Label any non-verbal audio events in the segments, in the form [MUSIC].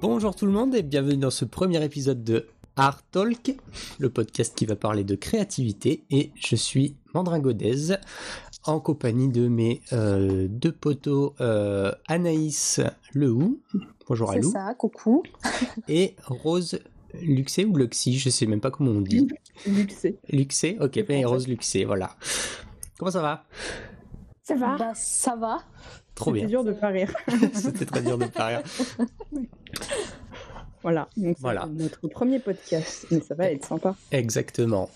Bonjour tout le monde et bienvenue dans ce premier épisode de Art Talk, le podcast qui va parler de créativité. Et je suis Mandrin Godez en compagnie de mes euh, deux potos euh, Anaïs Lehou. Bonjour C'est Alou. ça, coucou. [LAUGHS] Et Rose Luxé ou Luxy, je sais même pas comment on dit. Luxé. Luxé, ok, ben, Rose Luxé, voilà. Comment ça va? Ça va Bah, ça va. Trop C'est bien. dur de pas rire. [LAUGHS] C'était très dur de pas rire. [LAUGHS] [LAUGHS] Voilà, donc c'est Voilà. notre premier podcast, mais ça va être sympa. Exactement.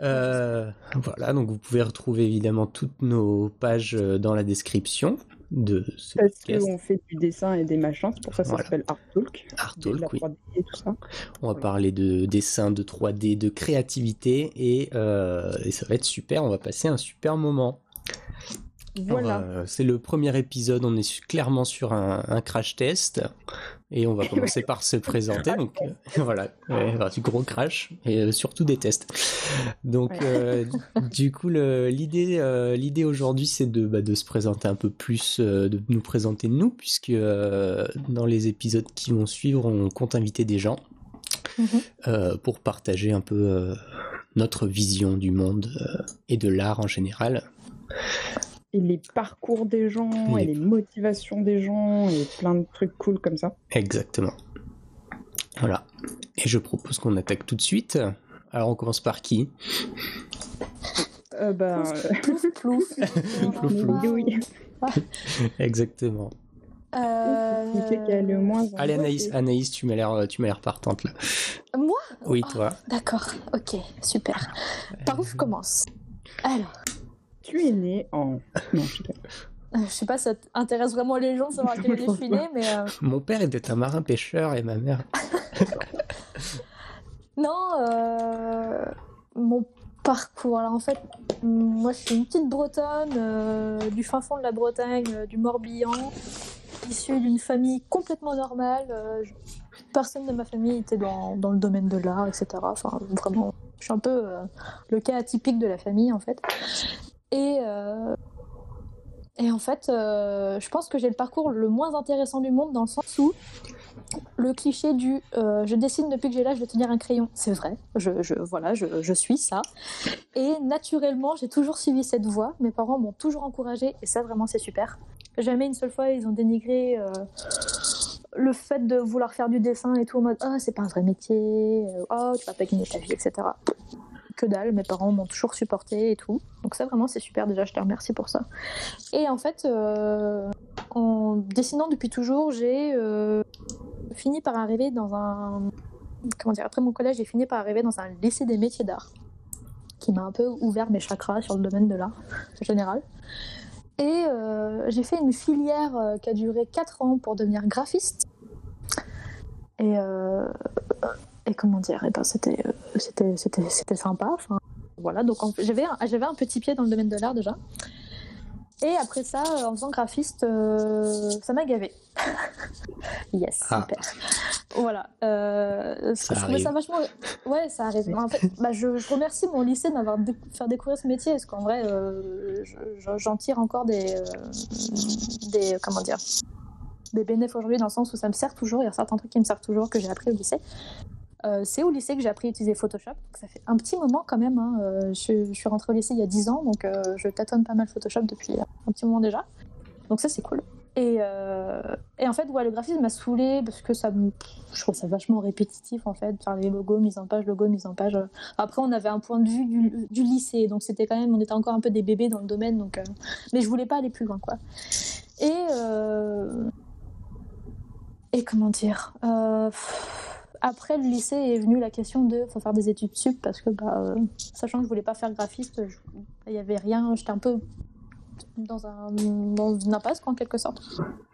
Euh, voilà, donc vous pouvez retrouver évidemment toutes nos pages euh, dans la description de ce Parce qu'on fait du dessin et des machins, c'est pour ça que ça s'appelle Art Talk. Art la Talk, oui. 3D et tout ça. On va parler de dessin, de 3D, de créativité et, euh, et ça va être super. On va passer un super moment. Voilà. Euh, c'est le premier épisode. On est clairement sur un, un crash test et on va [LAUGHS] commencer par se présenter. Donc euh, [LAUGHS] voilà, ouais, du gros crash et euh, surtout des tests. Donc [LAUGHS] du coup, l'idée, l'idée aujourd'hui, c'est de, bah, de se présenter un peu plus, de nous présenter nous, puisque dans les épisodes qui vont suivre, on compte inviter des gens Mhm. euh, pour partager un peu euh, notre vision du monde euh, et de l'art en général. Et les parcours des gens, Les- et les motivations des gens, et plein de trucs cool comme ça. Exactement. Voilà. Et je propose qu'on attaque tout de suite. Alors on commence par qui? Euh, bah, [LAUGHS] Plouf, plouf. Plouf, plouf. oui. [LAUGHS] Exactement. Euh, Allez Anaïs, Anaïs, tu m'as l'air, tu m'as l'air partante là. Moi? Oui, Oh, toi. D'accord, ok, super. Par où je commence? Alors, Tu es né en. Non, je sais pas. euh, je sais pas, ça intéresse vraiment les gens de savoir à quelle année je suis née, mais euh, Mon père était un marin pêcheur et ma mère. [LAUGHS] non, euh, mon parcours. Alors en fait, moi je suis une petite bretonne euh, du fin fond de la Bretagne, euh, du Morbihan, issue d'une famille complètement normale. euh, je- personne de ma famille était dans, dans le domaine de l'art, etc. Enfin, vraiment, je suis un peu euh, le cas atypique de la famille en fait. Et, euh, et en fait, euh, je pense que j'ai le parcours le moins intéressant du monde dans le sens où le cliché du euh, je dessine depuis que j'ai l'âge de tenir un crayon, c'est vrai. Je, voilà, je, suis ça. Et naturellement, j'ai toujours suivi cette voie. Mes parents m'ont toujours encouragée et ça, vraiment, c'est super. Jamais une seule fois, ils ont dénigré le fait de vouloir faire du dessin et tout en mode oh, c'est pas un vrai métier, oh, tu vas pas gagner ta vie, etc. Que dalle, mes parents m'ont toujours supporté et tout. Donc, ça, vraiment, c'est super. Déjà, je te remercie pour ça. Et en fait, euh, en dessinant depuis toujours, j'ai euh, fini par arriver dans un. Comment dire Après mon collège, j'ai fini par arriver dans un lycée des métiers d'art qui m'a un peu ouvert mes chakras sur le domaine de l'art en général. Et euh, j'ai fait une filière qui a duré 4 ans pour devenir graphiste. Et, et comment dire et ben, C'était euh, c'était- c'était- c'était sympa. Enfin, voilà, donc en j'avais un, j'avais un petit pied dans le domaine de l'art déjà. Et après ça, euh, en faisant graphiste, euh, ça m'a gavé. [LAUGHS] yes, Ah. super. Voilà. euh, Ça je trouvais ça vachement. Ouais, ça arrive. En fait, bah, je, je remercie mon lycée de m'avoir dé- fait découvrir ce métier, parce qu'en vrai, euh, je- je- j'en tire encore des, des. Comment dire Des bénéfices aujourd'hui, dans le sens où ça me sert toujours. Il y a certains trucs qui me servent toujours que j'ai appris au lycée. Euh, c'est au lycée que j'ai appris à utiliser Photoshop. Donc ça fait un petit moment quand même. hein. Euh, je, suis rentrée au lycée il y a 10 ans, donc euh, je tâtonne pas mal Photoshop depuis un petit moment déjà. Donc ça, c'est cool. Et, en fait, ouais, le graphisme m'a saoulée parce que ça je trouve ça vachement répétitif en fait, faire les logos, mise en page, logo, mise en page. Après, on avait un point de vue du, lycée, donc c'était quand même, on était encore un peu des bébés dans le domaine, donc, mais je voulais pas aller plus loin, quoi. Et et comment dire après le lycée est venue la question de faut faire des études sup parce que bah, euh, sachant que je voulais pas faire graphiste je- il y avait rien j'étais un peu dans un dans une impasse quoi, en quelque sorte.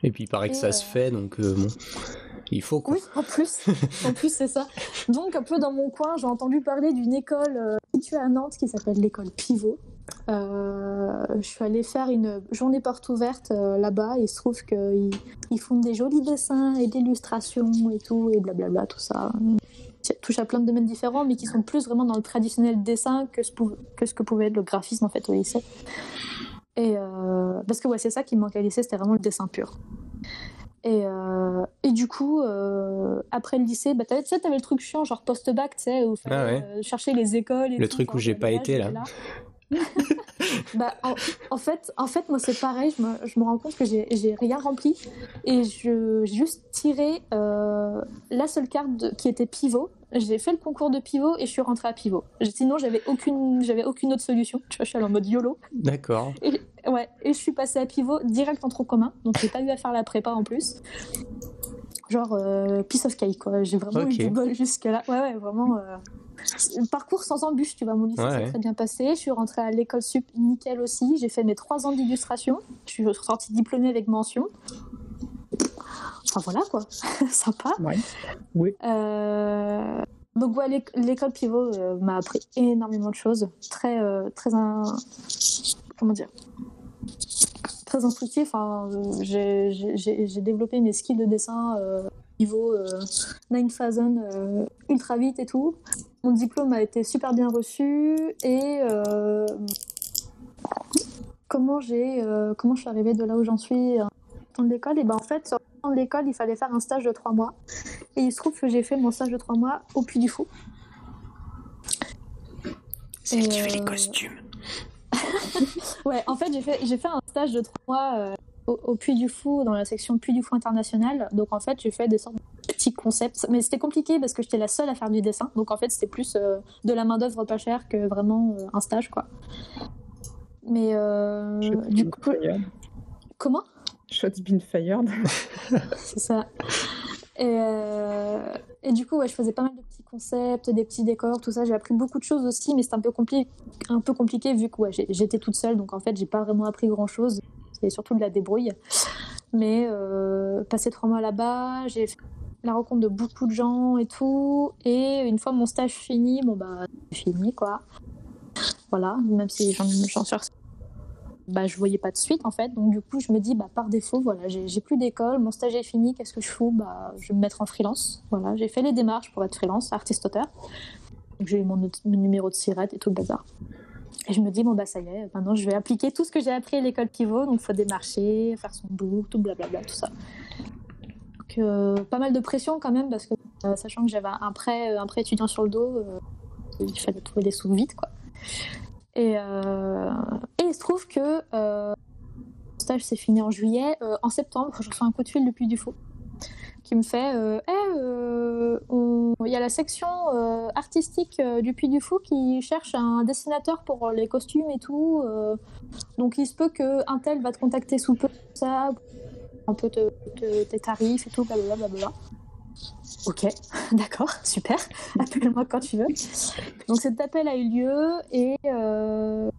Et puis il paraît que ça se euh, fait, donc euh, bon, il faut quoi. oui en plus en plus c'est ça. Donc un peu dans mon coin j'ai entendu parler d'une école située à Nantes qui s'appelle l'école Pivot Euh, je suis allée faire une journée porte ouverte euh, là-bas. Il se trouve qu'ils ils font des jolis dessins et d'illustrations et tout, et blablabla, tout ça. Touche à plein de domaines différents, mais qui sont plus vraiment dans le traditionnel dessin que ce, que, ce que pouvait être le graphisme en fait au lycée. Et euh, parce que ouais, c'est ça qui me manquait au lycée, c'était vraiment le dessin pur. Et, euh, et du coup, euh, après le lycée, bah, tu sais, t'avais le truc chiant, genre post-bac, tu sais, où fallait Ah ouais. euh, chercher les écoles. Et Le tout, truc où j'ai pas été, là. [LAUGHS] bah, en, en fait, en fait, moi, c'est pareil. Je me, je me rends compte que j'ai, rien rempli. Et je, j'ai juste tiré euh, la seule carte de- qui était pivot. J'ai fait le concours de pivot et je suis rentrée à pivot. Sinon, j'avais aucune, j'avais aucune autre solution. Tu vois, je suis allée en mode YOLO. D'accord. Ouais, et je suis passée à pivot direct en trop commun. Donc, j'ai pas eu à faire la prépa en plus. Genre, euh, piece of cake, quoi. J'ai vraiment eu du bol jusque-là. Ouais, ouais, vraiment. euh, Parcours sans embûche, tu vois. Mon lycée s'est ouais. très bien passé. Je suis rentrée à l'école sup nickel aussi. J'ai fait mes trois ans d'illustration. Je suis sortie diplômée avec mention. Enfin, voilà, quoi. [LAUGHS] Sympa. Ouais. Oui. Euh, Donc ouais, l'éc- l'école pivot euh, m'a appris énormément de choses, très euh, très comment dire, très instructif. Enfin, euh, j'ai- développé mes skills de dessin euh, niveau euh, 9000 euh, ultra vite et tout. Mon diplôme a été super bien reçu et euh, comment j'ai euh, comment je suis arrivée de là où j'en suis euh, en l'école? Et ben en fait en l'école il fallait faire un stage de trois mois et il se trouve que j'ai fait mon stage de trois mois au Puy du Fou. C'est qui fait les euh, costumes? Ouais, en fait j'ai fait j'ai fait un stage de trois mois euh, au, au Puy du Fou dans la section Puy du Fou international. Donc en fait j'ai fait des sortes de petits concepts, mais c'était compliqué parce que j'étais la seule à faire du dessin. Donc en fait c'était plus euh, de la main d'œuvre pas chère que vraiment euh, un stage quoi. Mais du coup fired. comment? Shots been fired. C'est ça. Et, euh, et du coup, ouais, je faisais pas mal de petits concepts, des petits décors, tout ça. J'ai appris beaucoup de choses aussi, mais c'était un peu, compli- un peu compliqué vu que ouais, j'étais toute seule. Donc en fait, j'ai pas vraiment appris grand chose. C'était surtout de la débrouille. Mais euh, passé trois mois là-bas, j'ai fait la rencontre de beaucoup de gens et tout. Et une fois mon stage fini, bon bah, fini quoi. Voilà, même si j'en suis bah, je voyais pas de suite en fait. Donc du coup, je me dis bah par défaut, voilà, j'ai plus d'école, mon stage est fini, qu'est-ce que je fous? Bah, je vais me mettre en freelance. Voilà, j'ai fait les démarches pour être freelance, artiste auteur. Donc j'ai eu mon, numéro de sirette et tout le bazar. Et je me dis bon bah ça y est, maintenant je vais appliquer tout ce que j'ai appris à l'école pivot, donc faut démarcher, faire son book, tout blablabla, tout ça. Donc euh, pas mal de pression quand même parce que euh, sachant que j'avais un prêt, un prêt étudiant sur le dos, euh, il fallait trouver des sous vite quoi. Et, euh, et il se trouve que euh, le stage s'est fini en juillet. Euh, en septembre, je reçois un coup de fil depuis du faux qui me fait euh, Eh, il y a la section artistique du Puy du Fou qui cherche un dessinateur pour les costumes et tout. donc il se peut que un tel va te contacter sous peu, ça, un peu te- te- tes tarifs et tout, blablabla. Ok, [LAUGHS] d'accord, super. [LAUGHS] Appelle-moi quand tu veux. Donc cet appel a eu lieu et euh,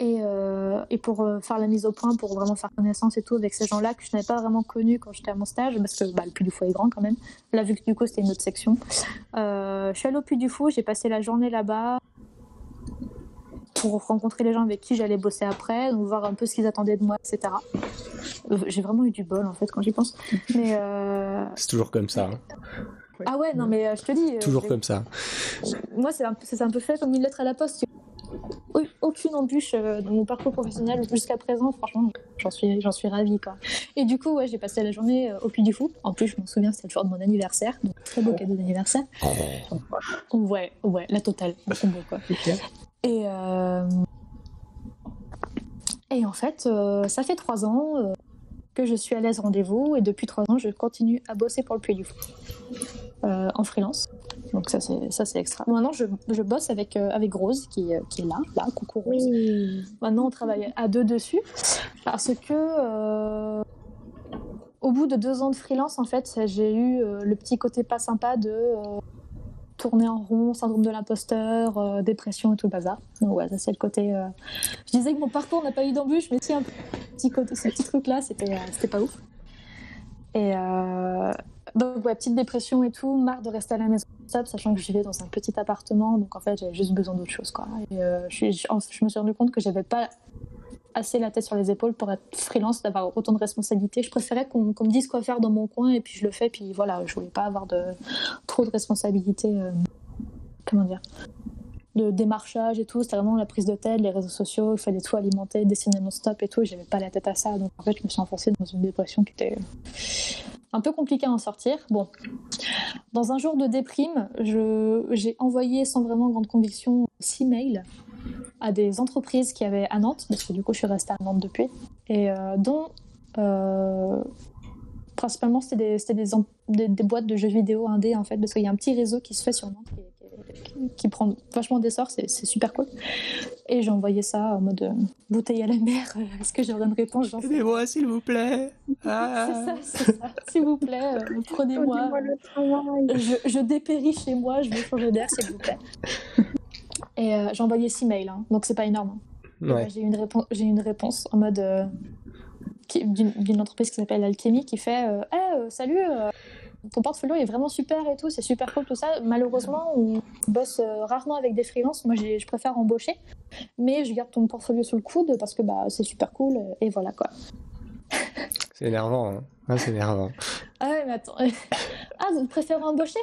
et, euh, et pour euh, faire la mise au point, pour vraiment faire connaissance et tout avec ces gens-là que je n'avais pas vraiment connus quand j'étais à mon stage, parce que bah, le Puy du Fou est grand quand même. Là, vu que du coup c'était une autre section. Euh, je suis allée au Puy du Fou, j'ai passé la journée là-bas pour rencontrer les gens avec qui j'allais bosser après, donc voir un peu ce qu'ils attendaient de moi, etc. Euh, J'ai vraiment eu du bol en fait quand j'y pense. [LAUGHS] Mais euh, C'est toujours comme ça. hein. ah ouais, non mais euh, je te dis. Toujours comme ça. moi, c'est un, peu- c'est un peu fait comme une lettre à la poste. Oui, Aucune embûche dans mon parcours professionnel jusqu'à présent, franchement, j'en suis, j'en suis ravie. Quoi. Et du coup, ouais, j'ai passé la journée au Puy du Fou. En plus, je m'en souviens, c'était le jour de mon anniversaire, donc très beau cadeau d'anniversaire. Ouais, ouais, la totale, beaucoup beau quoi. Et, euh, et en fait, euh, ça fait trois ans euh, que je suis à l'aise rendez-vous et depuis trois ans, je continue à bosser pour le Puy du Fou euh, en freelance. Donc ça c'est ça c'est extra. Maintenant je, je bosse avec euh, avec Rose qui, qui est là là coucou Rose. Maintenant on travaille à deux dessus parce que euh, au bout de deux ans de freelance en fait j'ai eu le petit côté pas sympa de tourner en rond, syndrome de l'imposteur, euh, dépression et tout le bazar. Donc ouais ça c'est le côté. euh, Je disais que mon parcours n'a pas eu d'embûche mais si un petit côté ce petit truc là c'était euh, c'était pas ouf. Et donc, ouais, petite dépression et tout, marre de rester à la maison, sachant que je vivais dans un petit appartement, donc en fait, j'avais juste besoin d'autre chose, quoi. Et je- je me suis rendu compte que j'avais pas assez la tête sur les épaules pour être freelance, d'avoir autant de responsabilités. Je préférais qu'on me dise quoi faire dans mon coin, et puis je le fais, puis voilà, je voulais pas avoir de, trop de responsabilités, euh, comment dire, de démarchage et tout. C'était vraiment la prise de tête, les réseaux sociaux, il fallait tout alimenter, dessiner non-stop et tout. Et j'avais pas la tête à ça. Donc en fait, je me suis enfoncée dans une dépression qui était un peu compliquée à en sortir. Bon, dans un jour de déprime, j'ai envoyé sans vraiment grande conviction six mails à des entreprises qui avaient à Nantes, parce que du coup, je suis restée à Nantes depuis, et euh, dont euh, principalement c'était des, c'était des, em- des- des boîtes de jeux vidéo indé en fait, parce qu'il y a un petit réseau qui se fait sur Nantes qui, qui- qui prend vachement d'essor, c'est c'est super cool. Et j'ai envoyé ça en mode euh, bouteille à la mer, euh, est-ce que j'aurai une réponse Aidez-moi, s'il vous plaît. Ah. [LAUGHS] c'est ça, c'est ça. S'il vous plaît, euh, prenez-moi. Je dépéris chez moi, je veux changer d'air, s'il vous plaît. Et euh, j'ai envoyé six mails, hein, donc c'est pas énorme. hein. Ouais. bah, j'ai eu une réponse, une en mode euh, d'une entreprise qui s'appelle Alchemy qui fait euh, euh, salut, euh, ton portfolio est vraiment super et tout, c'est super cool tout ça. Malheureusement, on bosse euh, rarement avec des freelances. Moi, je préfère embaucher, mais je garde ton portfolio sous le coude parce que bah c'est super cool et voilà quoi. C'est énervant. Hein. Ah, c'est énervant. Ah ouais, mais attends. [LAUGHS] Ah, vous préférez embaucher?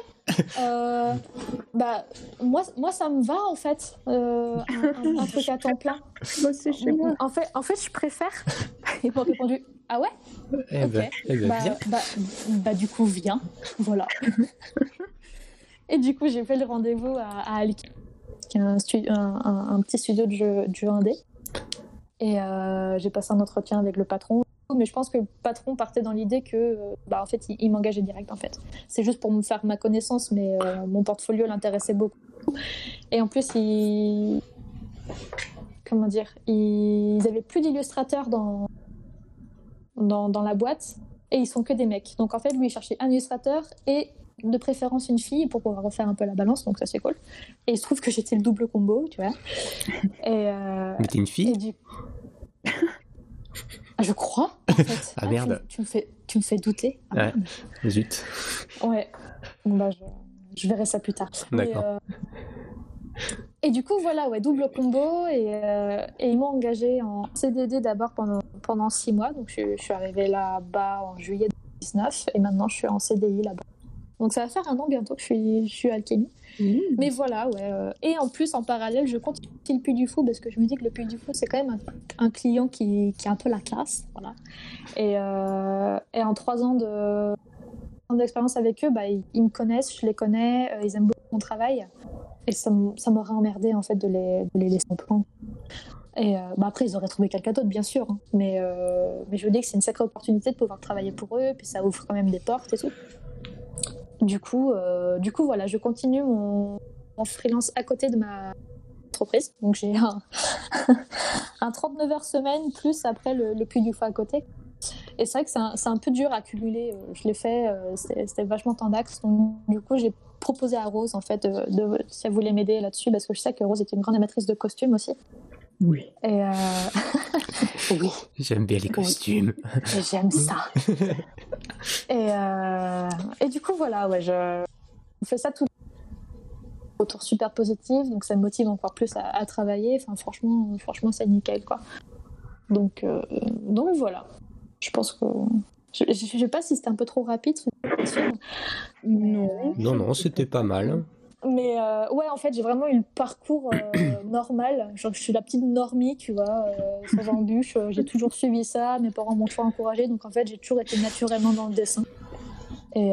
Euh, [LAUGHS] Bah, moi, moi, ça me va en fait. Euh, un, truc à temps plein. Bosser chez moi. En fait, en fait, je préfère. [LAUGHS] Ils m'ont répondu Ah ouais? Eh ben, Ok. eh ben, bah, bah, bah, du coup, viens. Voilà. Et du coup, j'ai fait le rendez-vous à, à Alki, qui est un, un- un petit studio de jeu, de jeu indé. Et euh, j'ai passé un entretien avec le patron. Mais je pense que le patron partait dans l'idée que, euh, bah, en fait, il, il m'engageait direct, en fait. C'est juste pour me faire ma connaissance, mais euh, mon portfolio l'intéressait beaucoup. Et en plus, il... Comment dire Ils avaient plus d'illustrateurs dans... Dans, dans la boîte et ils sont que des mecs. Donc en fait, lui, il cherchait un illustrateur et de préférence une fille pour pouvoir refaire un peu la balance, donc ça c'est cool. Et il se trouve que j'étais le double combo, tu vois. Et, euh, Mais t'es une et fille du... [LAUGHS] Ah, je crois, en [LAUGHS] fait. Ah, merde. Tu, tu me fais, tu me fais douter. Ah, Ouais. Zut. Ouais. Bon, bah, je, je verrai ça plus tard. D'accord. euh, Et du coup, voilà, ouais, double combo. Et, euh, et ils m'ont engagé en CDD d'abord pendant, pendant six mois. Donc, je, je suis arrivée là-bas en juillet 2019. Et maintenant, je suis en CDI là-bas. Donc, ça va faire un an bientôt que je suis, je suis. Mmh. Mais voilà, ouais. euh, Et en plus, en parallèle, je continue le Puy du Fou parce que je me dis que le Puy du Fou, c'est quand même un, client qui, qui a un peu la classe. Voilà. Et, euh, et en trois ans de d'expérience avec eux, bah, ils, me connaissent, je les connais, euh, ils aiment beaucoup mon travail. Et ça, ça m'aurait emmerdé en fait de les, de les laisser en plan. Et bah, après, ils auraient trouvé quelqu'un d'autre, bien sûr. hein. Mais, mais je veux dire que c'est une sacrée opportunité de pouvoir travailler pour eux, puis ça ouvre quand même des portes et tout. Du coup, euh, du coup voilà, je continue mon, freelance à côté de ma entreprise. Donc j'ai un, [LAUGHS] un 39 heures semaine plus après le, le Puy du Fou à côté. Et c'est vrai que c'est un, peu dur à cumuler. Euh, Je l'ai fait, euh, c'était c'était vachement tendax. Donc du coup, j'ai proposé à Rose en fait de, de- si elle voulait m'aider là-dessus parce que je sais que Rose était une grande amatrice de costumes aussi. Oui. Et euh, [LAUGHS] oui, J'aime bien les costumes. j'aime ça. [LAUGHS] et, euh, et du coup, voilà, ouais, je on fait ça tout autour super positif, donc ça me motive encore plus à, à travailler. Enfin, franchement, franchement, c'est nickel, quoi. Donc, euh, donc voilà. Je pense que je, je, je sais pas si c'était un peu trop rapide. Non. Non, non, c'était pas mal. Mais euh, ouais, en fait, j'ai vraiment eu le parcours euh, [COUGHS] normal. Genre, je suis la petite normie, tu vois, euh, sans embûche. Euh, J'ai toujours suivi ça. Mes parents m'ont toujours encouragée. Donc, en fait, j'ai toujours été naturellement dans le dessin. Et,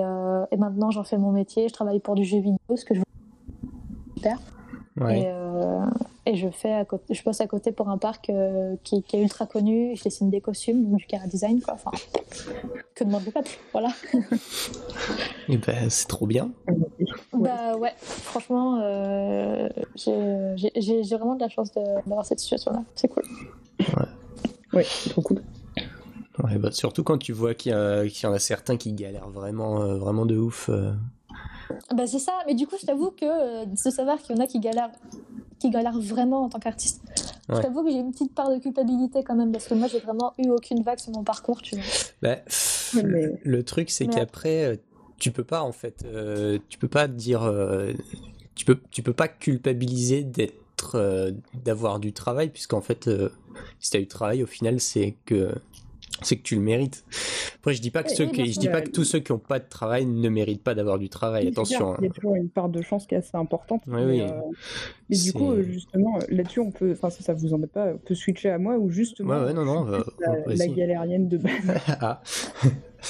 et maintenant, j'en fais mon métier. Je travaille pour du jeu vidéo, ce que je super. Et, Ouais. euh, et je fais à côté, je passe à côté pour un parc qui, qui est ultra connu. Je dessine des costumes, donc du cara design, quoi. Enfin, que demande le peuple, voilà. [LAUGHS] Et ben, c'est trop bien. Bah ouais, franchement, euh, j'ai vraiment de la chance d'avoir cette situation-là. C'est cool. Ouais, c'est trop cool. Ouais, bah, surtout quand tu vois qu'il y, en a certains qui galèrent vraiment, euh, vraiment de ouf. euh. Bah c'est ça, mais du coup, je t'avoue que euh, de savoir qu'il y en a qui galèrent, qui galèrent vraiment en tant qu'artiste, Ouais. je t'avoue que j'ai une petite part de culpabilité quand même, parce que moi, j'ai vraiment eu aucune vague sur mon parcours, tu vois. Bah, pff, Ouais, mais- le, le truc, c'est Mais- qu'après, euh, tu peux pas, en fait, euh, tu peux pas dire. euh, tu, peux, tu peux pas culpabiliser d'être. euh, d'avoir du travail, puisqu'en fait, si t'as eu du travail, au final, c'est que. c'est que tu le mérites. Après, je dis pas que ceux qui, je dis pas que tous ceux qui ont pas de travail ne méritent pas d'avoir du travail. Attention. Il y a hein. toujours une part de chance qui est assez importante. Oui, mais, oui. euh, mais du coup, justement, là-dessus, on peut, enfin, si ça vous embête pas, on peut switcher à moi ou justement, Ouais, ouais, non, non. la, la galérienne de base. [LAUGHS] Ah.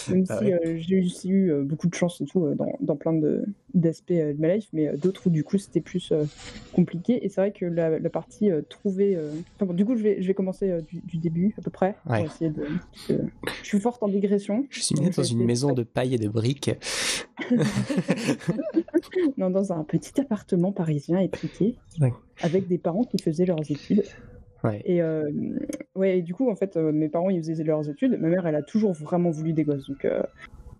Même Ah si ouais. euh, j'ai aussi eu euh, beaucoup de chance et tout euh, dans, dans plein de- d'aspects euh, de ma life, mais d'autres où du coup c'était plus compliqué. Et c'est vrai que la, la partie trouver. enfin, bon, du coup, je vais, je vais commencer du, du début à peu près. pour essayer de, je suis forte en digression. Je suis Donc, né je dans une maison de- de paille et de briques. [LAUGHS] Non, dans un petit appartement parisien étriqué, Ouais. avec des parents qui faisaient leurs études. Et euh, ouais, et du coup, en fait, euh, mes parents ils faisaient leurs études. Ma mère, elle a toujours vraiment voulu des gosses. Donc, euh,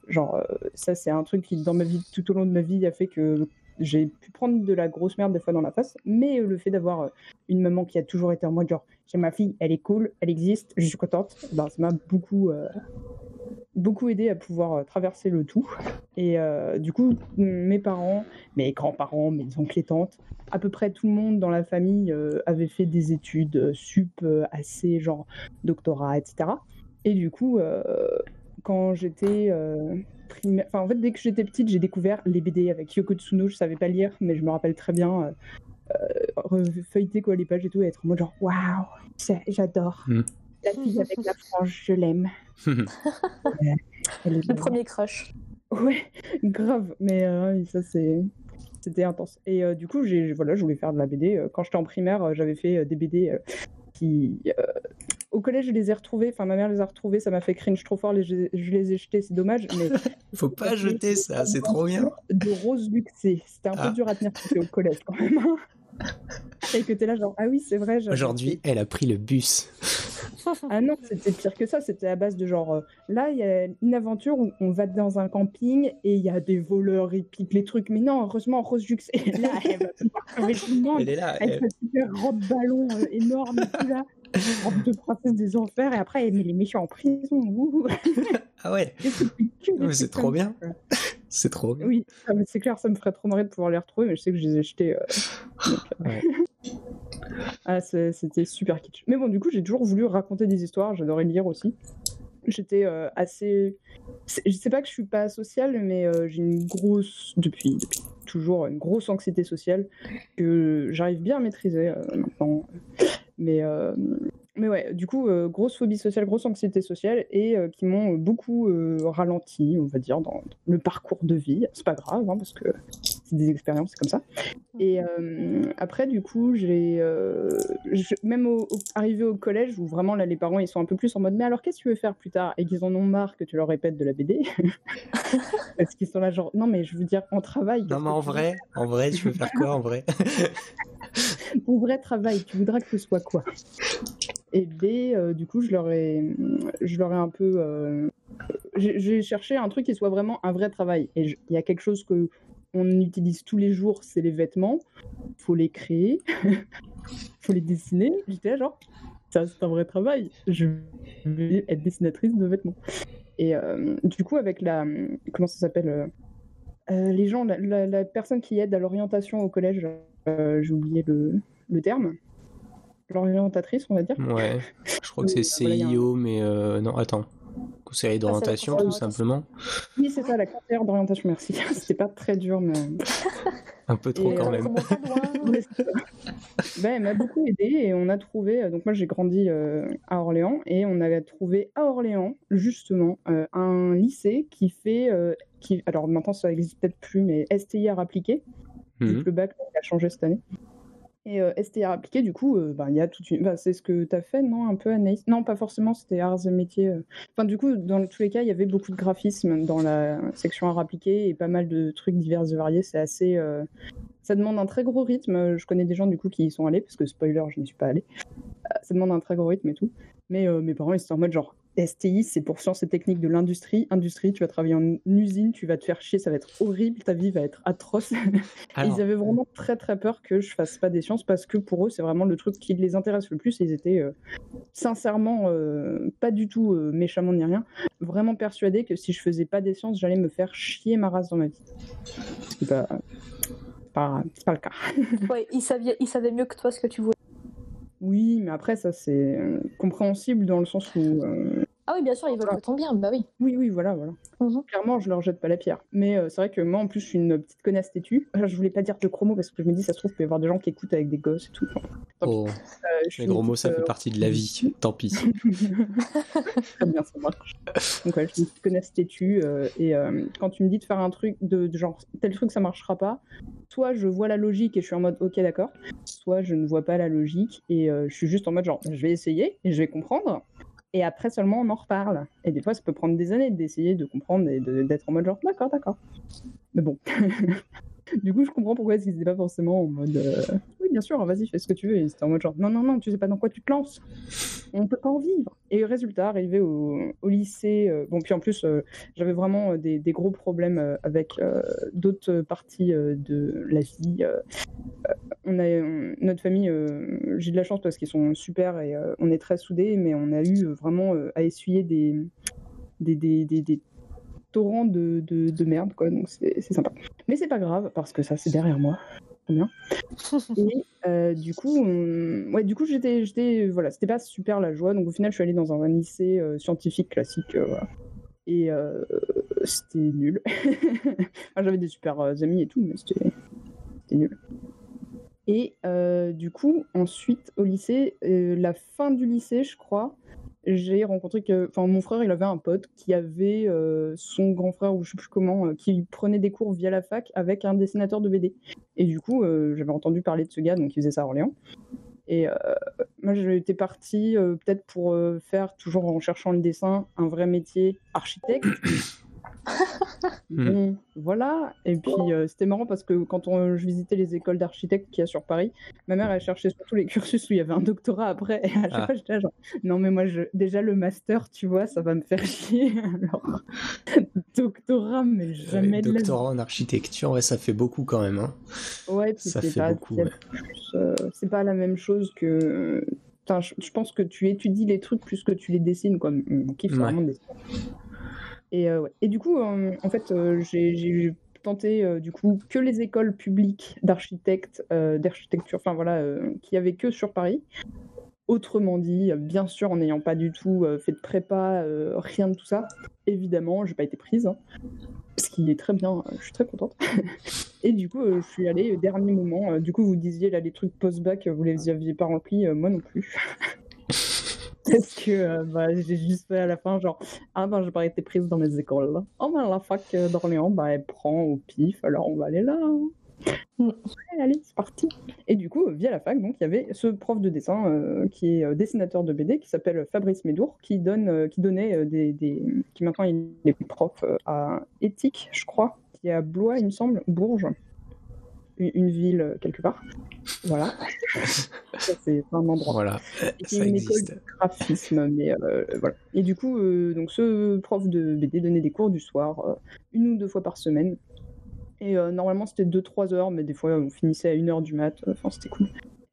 genre, ça, c'est un truc qui, dans ma vie, tout au long de ma vie, a fait que j'ai pu prendre de la grosse merde des fois dans la face. Mais le fait d'avoir une maman qui a toujours été en mode genre, j'ai ma fille, elle est cool, elle existe, je suis contente, ben, ça m'a beaucoup. Beaucoup aidé à pouvoir euh, traverser le tout. Et euh, du coup, mes parents, mes grands-parents, mes oncles et tantes, à peu près tout le monde dans la famille euh, avait fait des études sup assez genre doctorat, etc. Et du coup, quand j'étais primaire, enfin en fait dès que j'étais petite, j'ai découvert les BD avec Yoko Tsuno. Je savais pas lire, mais je me rappelle très bien euh, feuilleter quoi les pages et tout, et être en mode genre waouh, j'adore. Mm. La fille avec la frange, je l'aime. [LAUGHS] Le premier crush. Ouais, grave. Mais euh, ça, c'est. C'était intense. Et euh, du coup, j'ai, voilà, je voulais faire de la BD. Euh, Quand j'étais en primaire, j'avais fait des BD euh, qui. euh, Au collège, je les ai retrouvés. Enfin, ma mère les a retrouvés. Ça m'a fait cringe trop fort. les- Je, les ai jetés. C'est dommage. Mais [LAUGHS] Faut pas jeter ça, c'est trop bien. de Rose Luxé. C'était un Ah. peu dur à tenir t'es au collège quand même. [LAUGHS] Et que t'es là, genre, ah oui, c'est vrai. Aujourd'hui, elle a pris le bus. Ah non, c'était pire que ça. C'était à base de genre, euh, là, il y a une aventure où on va dans un camping et il y a des voleurs, ils piquent les trucs. Mais non, heureusement, Rose Jux est là. Elle. Elle est là. Avec elle- sa super robe ballon euh, énorme et tout là. Robe de princesse des enfers. Et après, elle met les méchants en prison. Ah ouais, [LAUGHS] c'est trop bien. ça. C'est trop. Oui, ah, c'est clair, ça me ferait trop marrer de pouvoir les retrouver, mais je sais que je les ai jetés. euh, [LAUGHS] euh, Ouais. [LAUGHS] ah, c'était super kitsch. Mais bon, du coup, j'ai toujours voulu raconter des histoires, j'adorais lire aussi. J'étais euh, assez. Je sais pas que je suis pas sociale, mais euh, j'ai une grosse. Depuis, depuis toujours, une grosse anxiété sociale que j'arrive bien à maîtriser maintenant. Mais. Mais ouais, du coup, euh, grosse phobie sociale, grosse anxiété sociale, et euh, qui m'ont beaucoup euh, ralenti, on va dire, dans le parcours de vie. C'est pas grave, hein, parce que des expériences, c'est comme ça. Et euh, après, du coup, j'ai euh, même au, au- arrivé au collège où vraiment là, les parents ils sont un peu plus en mode mais alors qu'est-ce que tu veux faire plus tard? Et qu'ils en ont marre que tu leur répètes de la BD [LAUGHS] parce qu'ils sont là genre non mais je veux dire en travail. Non, mais en vrai, en vrai, tu veux faire quoi en vrai? [LAUGHS] Ton vrai travail, tu voudras que ce soit quoi? Et B, euh, du coup, je leur ai, je leur ai un peu. euh, j'ai cherché un truc qui soit vraiment un vrai travail. Et il y a quelque chose que on utilise tous les jours, c'est les vêtements. Faut les créer, [LAUGHS] faut les dessiner. J'étais genre, ça c'est un vrai travail. Je vais être dessinatrice de vêtements. Et euh, du coup, avec la. Comment ça s'appelle euh, euh, Les gens, la, la- la personne qui aide à l'orientation au collège, euh, j'ai oublié le, le terme. L'orientatrice, on va dire. Ouais, je crois que c'est Voilà, un- CIO, mais non, attends. Conseiller d'orientation, tout simplement. Oui, c'est ça, la conseillère d'orientation, merci. [LAUGHS] C'était pas très dur, mais. Un peu trop Et, quand euh, même. [LAUGHS] Ça. Ben, elle m'a beaucoup aidé et on a trouvé. euh, Donc, moi, j'ai grandi euh, à Orléans et on avait trouvé à Orléans, justement, euh, un lycée qui fait. euh, qui, alors, maintenant, ça existe peut-être plus, mais STIR appliqué. que le bac a changé cette année. Et euh, STR appliqué, du coup, euh, ben, une. ben, c'est ce que tu as fait, non Un peu, Anaïs? Non, pas forcément, c'était arts et métiers. euh. Enfin, du coup, dans tous les cas, il y avait beaucoup de graphisme dans la section arts appliqués et pas mal de trucs divers et variés. C'est assez. euh, Ça demande un très gros rythme. Je connais des gens, du coup, qui y sont allés, parce que spoiler, je n'y suis pas allée. Ça demande un très gros rythme et tout. Mais mes parents, ils étaient en mode genre. STI, c'est pour sciences et techniques de l'industrie. Industrie, tu vas travailler en usine, tu vas te faire chier, ça va être horrible, ta vie va être atroce. [LAUGHS] Alors, Ils avaient vraiment très très peur que je fasse pas des sciences parce que pour eux c'est vraiment le truc qui les intéresse le plus. Ils étaient euh, sincèrement euh, pas du tout euh, méchamment ni rien, vraiment persuadés que si je faisais pas des sciences j'allais me faire chier ma race dans ma vie. C'est pas, pas, c'est pas le cas. [LAUGHS] Ouais, il savait, il savait mieux que toi ce que tu voulais. Oui, mais après ça c'est euh, compréhensible dans le sens où euh, Ah oui, bien sûr, ils veulent Voilà. que ton bien, bah oui. Oui, oui, voilà, voilà. Mhm. Clairement, je leur jette pas la pierre. Mais euh, c'est vrai que moi, en plus, je suis une petite connasse têtue. Je voulais pas dire de gros mots parce que je me dis, ça se trouve, il peut y avoir des gens qui écoutent avec des gosses et tout. Enfin, pis. Oh, Euh, je les gros mots, ça fait euh, partie de la vie. Tant pis. [LAUGHS] Très bien, ça marche. Donc, ouais, je suis une petite connasse têtue. euh, et euh, quand tu me dis de faire un truc de, de genre, tel truc, ça marchera pas, soit je vois la logique et je suis en mode, ok, d'accord, soit je ne vois pas la logique et euh, je suis juste en mode, genre, je vais essayer et je vais comprendre. Et après seulement, on en reparle. Et des fois, ça peut prendre des années d'essayer de comprendre et d'être en mode, genre, d'accord, d'accord. Mais bon. [LAUGHS] Du coup, je comprends pourquoi ils n'étaient pas forcément en mode euh, bien sûr, vas-y, fais ce que tu veux. Ils étaient en mode genre non, non, non, tu sais pas dans quoi tu te lances. On peut pas en vivre. Et résultat, arrivé au, lycée, euh, bon, puis en plus, euh, j'avais vraiment euh, des, gros problèmes avec d'autres parties de la vie. on a, notre famille, j'ai de la chance parce qu'ils sont super et on est très soudés, mais on a eu vraiment à essuyer des, des, de, de, de merde, quoi. Donc c'est sympa. Mais c'est pas grave parce que ça, c'est derrière moi. [LAUGHS] Et euh, du coup, on- ouais, du coup, j'étais, j'étais, voilà, c'était pas super la joie. Donc au final, je suis allée dans un, lycée euh, scientifique classique, euh, voilà. Et c'était nul. [LAUGHS] Enfin, J'avais des super amis et tout, mais c'était, nul. Et du coup, ensuite au lycée, la fin du lycée, je crois, j'ai rencontré que, enfin, mon frère, il avait un pote qui avait euh, son grand frère ou je sais plus comment, euh, qui prenait des cours via la fac avec un dessinateur de BD. Et du coup, euh, j'avais entendu parler de ce gars, donc il faisait ça à Orléans. Et moi, j'étais partie peut-être pour faire, toujours en cherchant le dessin, un vrai métier architecte. [LAUGHS] Bon, voilà. Et puis, euh, c'était marrant parce que quand on, je visitais les écoles d'architectes qu'il y a sur Paris, ma mère, elle cherchait surtout les cursus où il y avait un doctorat après. Et à chaque Ah. fois, j'étais là, genre, non, mais moi, je, déjà, le master, tu vois, ça va me faire chier. [LAUGHS] Alors, doctorat, mais jamais Euh, de doctorat en architecture, ouais, ça fait beaucoup quand même. hein. Ouais, puis Ça c'est fait pas, beaucoup, ouais. euh, c'est pas la même chose que. Enfin, je, je pense que tu étudies les trucs plus que tu les dessines, quoi. Mon kiff, c'est Ouais. vraiment de dessiner. Et, euh. Et du coup, euh, en fait, euh, j'ai tenté du coup que les écoles publiques d'architectes, d'architecture, enfin voilà, qui avaient que sur Paris. Autrement dit, bien sûr, en n'ayant pas du tout fait de prépa, rien de tout ça, évidemment, j'ai pas été prise. hein. ce qui est très bien, je suis très contente. [LAUGHS] Et du coup, je suis allée au dernier moment. du coup, vous disiez là les trucs post-bac, vous les aviez pas remplis, moi non plus. [LAUGHS] [LAUGHS] Parce que euh, bah, j'ai juste fait à la fin, genre, ah ben, j'ai pas été prise dans les écoles. là. Oh ben, la fac euh, d'Orléans, bah, elle prend au pif, alors on va aller là. hein. Mm. Ouais, allez, c'est parti. Et du coup, via la fac, donc, il y avait ce prof de dessin euh, qui est euh, dessinateur de BD, qui s'appelle Fabrice Médour, qui, donne, euh, qui donnait des, des- qui maintenant il est prof à Éthique, je crois, qui est à Blois, il me semble, Bourges, une, ville euh, quelque part. Voilà. [LAUGHS] Ça, c'est un endroit. Voilà, Et qui ça est une école existe. de graphisme, mais euh, voilà. Et du coup, euh, donc ce prof de BD donnait des cours du soir, euh, une ou deux fois par semaine. Et euh, normalement, c'était 2-3 heures, mais des fois, on finissait à 1 heure du mat. Enfin, c'était cool.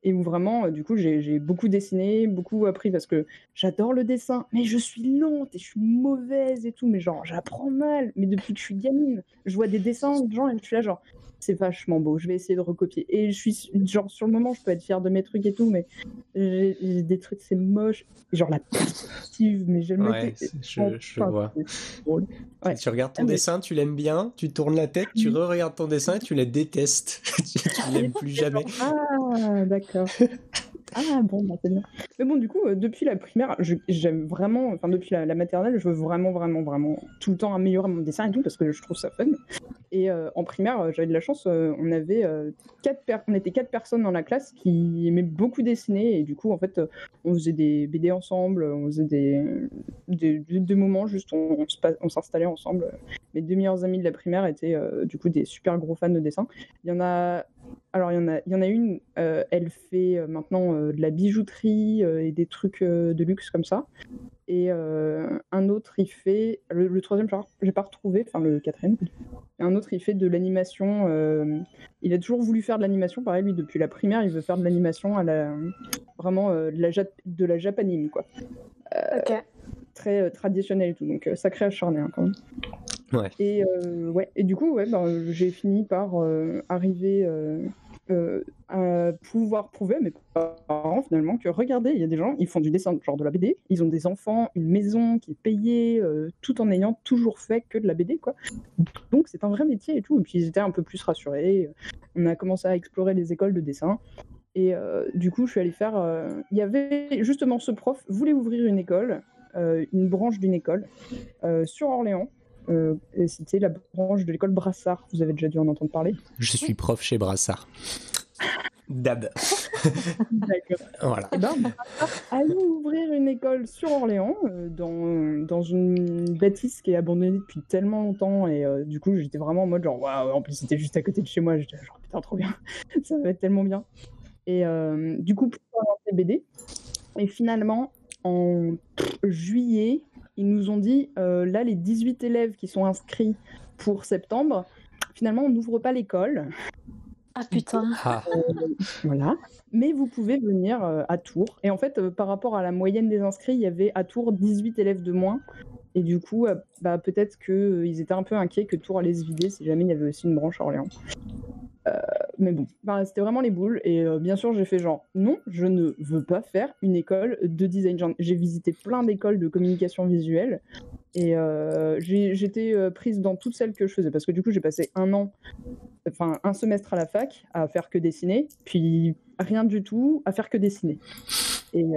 Et où vraiment, euh, du coup, j'ai beaucoup dessiné, beaucoup appris parce que j'adore le dessin, mais je suis lente et je suis mauvaise et tout. Mais genre, j'apprends mal. Mais depuis que je suis gamine, je vois des dessins de gens et je suis là, genre, c'est vachement beau, je vais essayer de recopier. Et je suis, genre, sur le moment, je peux être fière de mes trucs et tout, mais j'ai des trucs, c'est moche. Genre, la perspective, mais je le Ouais, je, vois. Ouais. Tu regardes ton Ah, mais- dessin, tu l'aimes bien, tu tournes la tête, tu re-regardes ton dessin et tu la détestes. [LAUGHS] tu tu l'aimes plus jamais. Ah, d'accord. [LAUGHS] Ah bon, bah, c'est bien. Mais bon, du coup, euh, depuis la primaire, j'aime vraiment, enfin depuis la, maternelle, je veux vraiment, vraiment, vraiment tout le temps améliorer mon dessin et tout parce que je trouve ça fun. Et euh, en primaire, euh, j'avais de la chance, on avait quatre on était quatre personnes dans la classe qui aimaient beaucoup dessiner et du coup, en fait, on faisait des BD ensemble, on faisait des, des, moments juste, on, s'installait ensemble. Mes deux meilleurs amis de la primaire étaient du coup des super gros fans de dessin. Il y en a alors, il y en a, il y en a une, euh, elle fait euh, maintenant euh, de la bijouterie et des trucs de luxe comme ça. Et un autre, il fait. Le, le troisième, j'ai pas retrouvé, enfin le quatrième. Et un autre, il fait de l'animation. il a toujours voulu faire de l'animation, pareil, lui, depuis la primaire, il veut faire de l'animation à la. Vraiment de, la jap- de la japanime, quoi. Ok. Très traditionnel et tout. Donc, sacré acharné, hein, quand même. Et, euh, ouais. et du coup, ouais, ben, j'ai fini par euh, arriver euh, à pouvoir prouver à mes parents finalement que regardez, il y a des gens, ils font du dessin, genre de la BD, ils ont des enfants, une maison qui est payée, tout en ayant toujours fait que de la BD, quoi. Donc c'est un vrai métier et tout. Et puis ils étaient un peu plus rassurés. On a commencé à explorer les écoles de dessin. Et du coup, je suis allée faire. Il y avait justement ce prof voulait ouvrir une école, une branche d'une école sur Orléans. Euh, et c'était la branche de l'école Brassard. Vous avez déjà dû en entendre parler. Je suis prof chez Brassard. Dab. D'accord. [LAUGHS] Voilà. Eh ben, Brassard allait ouvrir une école sur Orléans, euh, dans, dans une bâtisse qui est abandonnée depuis tellement longtemps. Et euh, du coup, j'étais vraiment en mode genre, waouh, en plus, c'était juste à côté de chez moi. J'étais genre, putain, trop bien. [LAUGHS] Ça va être tellement bien. Et euh, du coup, pour lancer BD. Et finalement, en juillet, ils nous ont dit euh, là, les 18 élèves qui sont inscrits pour septembre, finalement, on n'ouvre pas l'école. Ah putain. Ah, Voilà. Mais vous pouvez venir euh, à Tours. Et en fait, euh, par rapport à la moyenne des inscrits, il y avait à Tours 18 élèves de moins. Et du coup, euh, bah, peut-être qu'ils étaient un peu inquiets que Tours allait se vider si jamais il y avait aussi une branche à Orléans. Euh, mais bon, c'était vraiment les boules. Et euh, bien sûr, j'ai fait genre, non, je ne veux pas faire une école de design. J'ai visité plein d'écoles de communication visuelle. Et euh, j'étais prise dans toutes celles que je faisais. Parce que du coup, j'ai passé un an, enfin un semestre à la fac à faire que dessiner. Puis rien du tout à faire que dessiner. Et,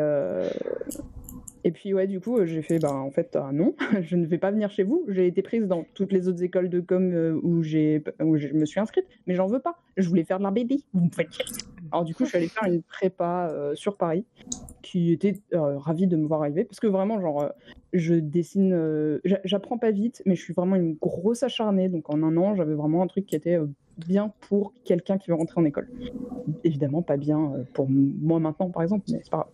et puis ouais, du coup, euh, j'ai fait, bah en fait, ah, non, [LAUGHS] je ne vais pas venir chez vous. J'ai été prise dans toutes les autres écoles de com euh, où, j'ai, où je me suis inscrite, mais j'en veux pas. Je voulais faire de la BD. Vous me faites. Alors du coup, je suis allée faire une prépa euh, sur Paris, qui était ravie de me voir arriver, parce que vraiment, genre, je dessine, j'a- j'apprends pas vite, mais je suis vraiment une grosse acharnée. Donc en un an, j'avais vraiment un truc qui était bien pour quelqu'un qui veut rentrer en école. Évidemment, pas bien pour moi maintenant, par exemple, mais c'est pas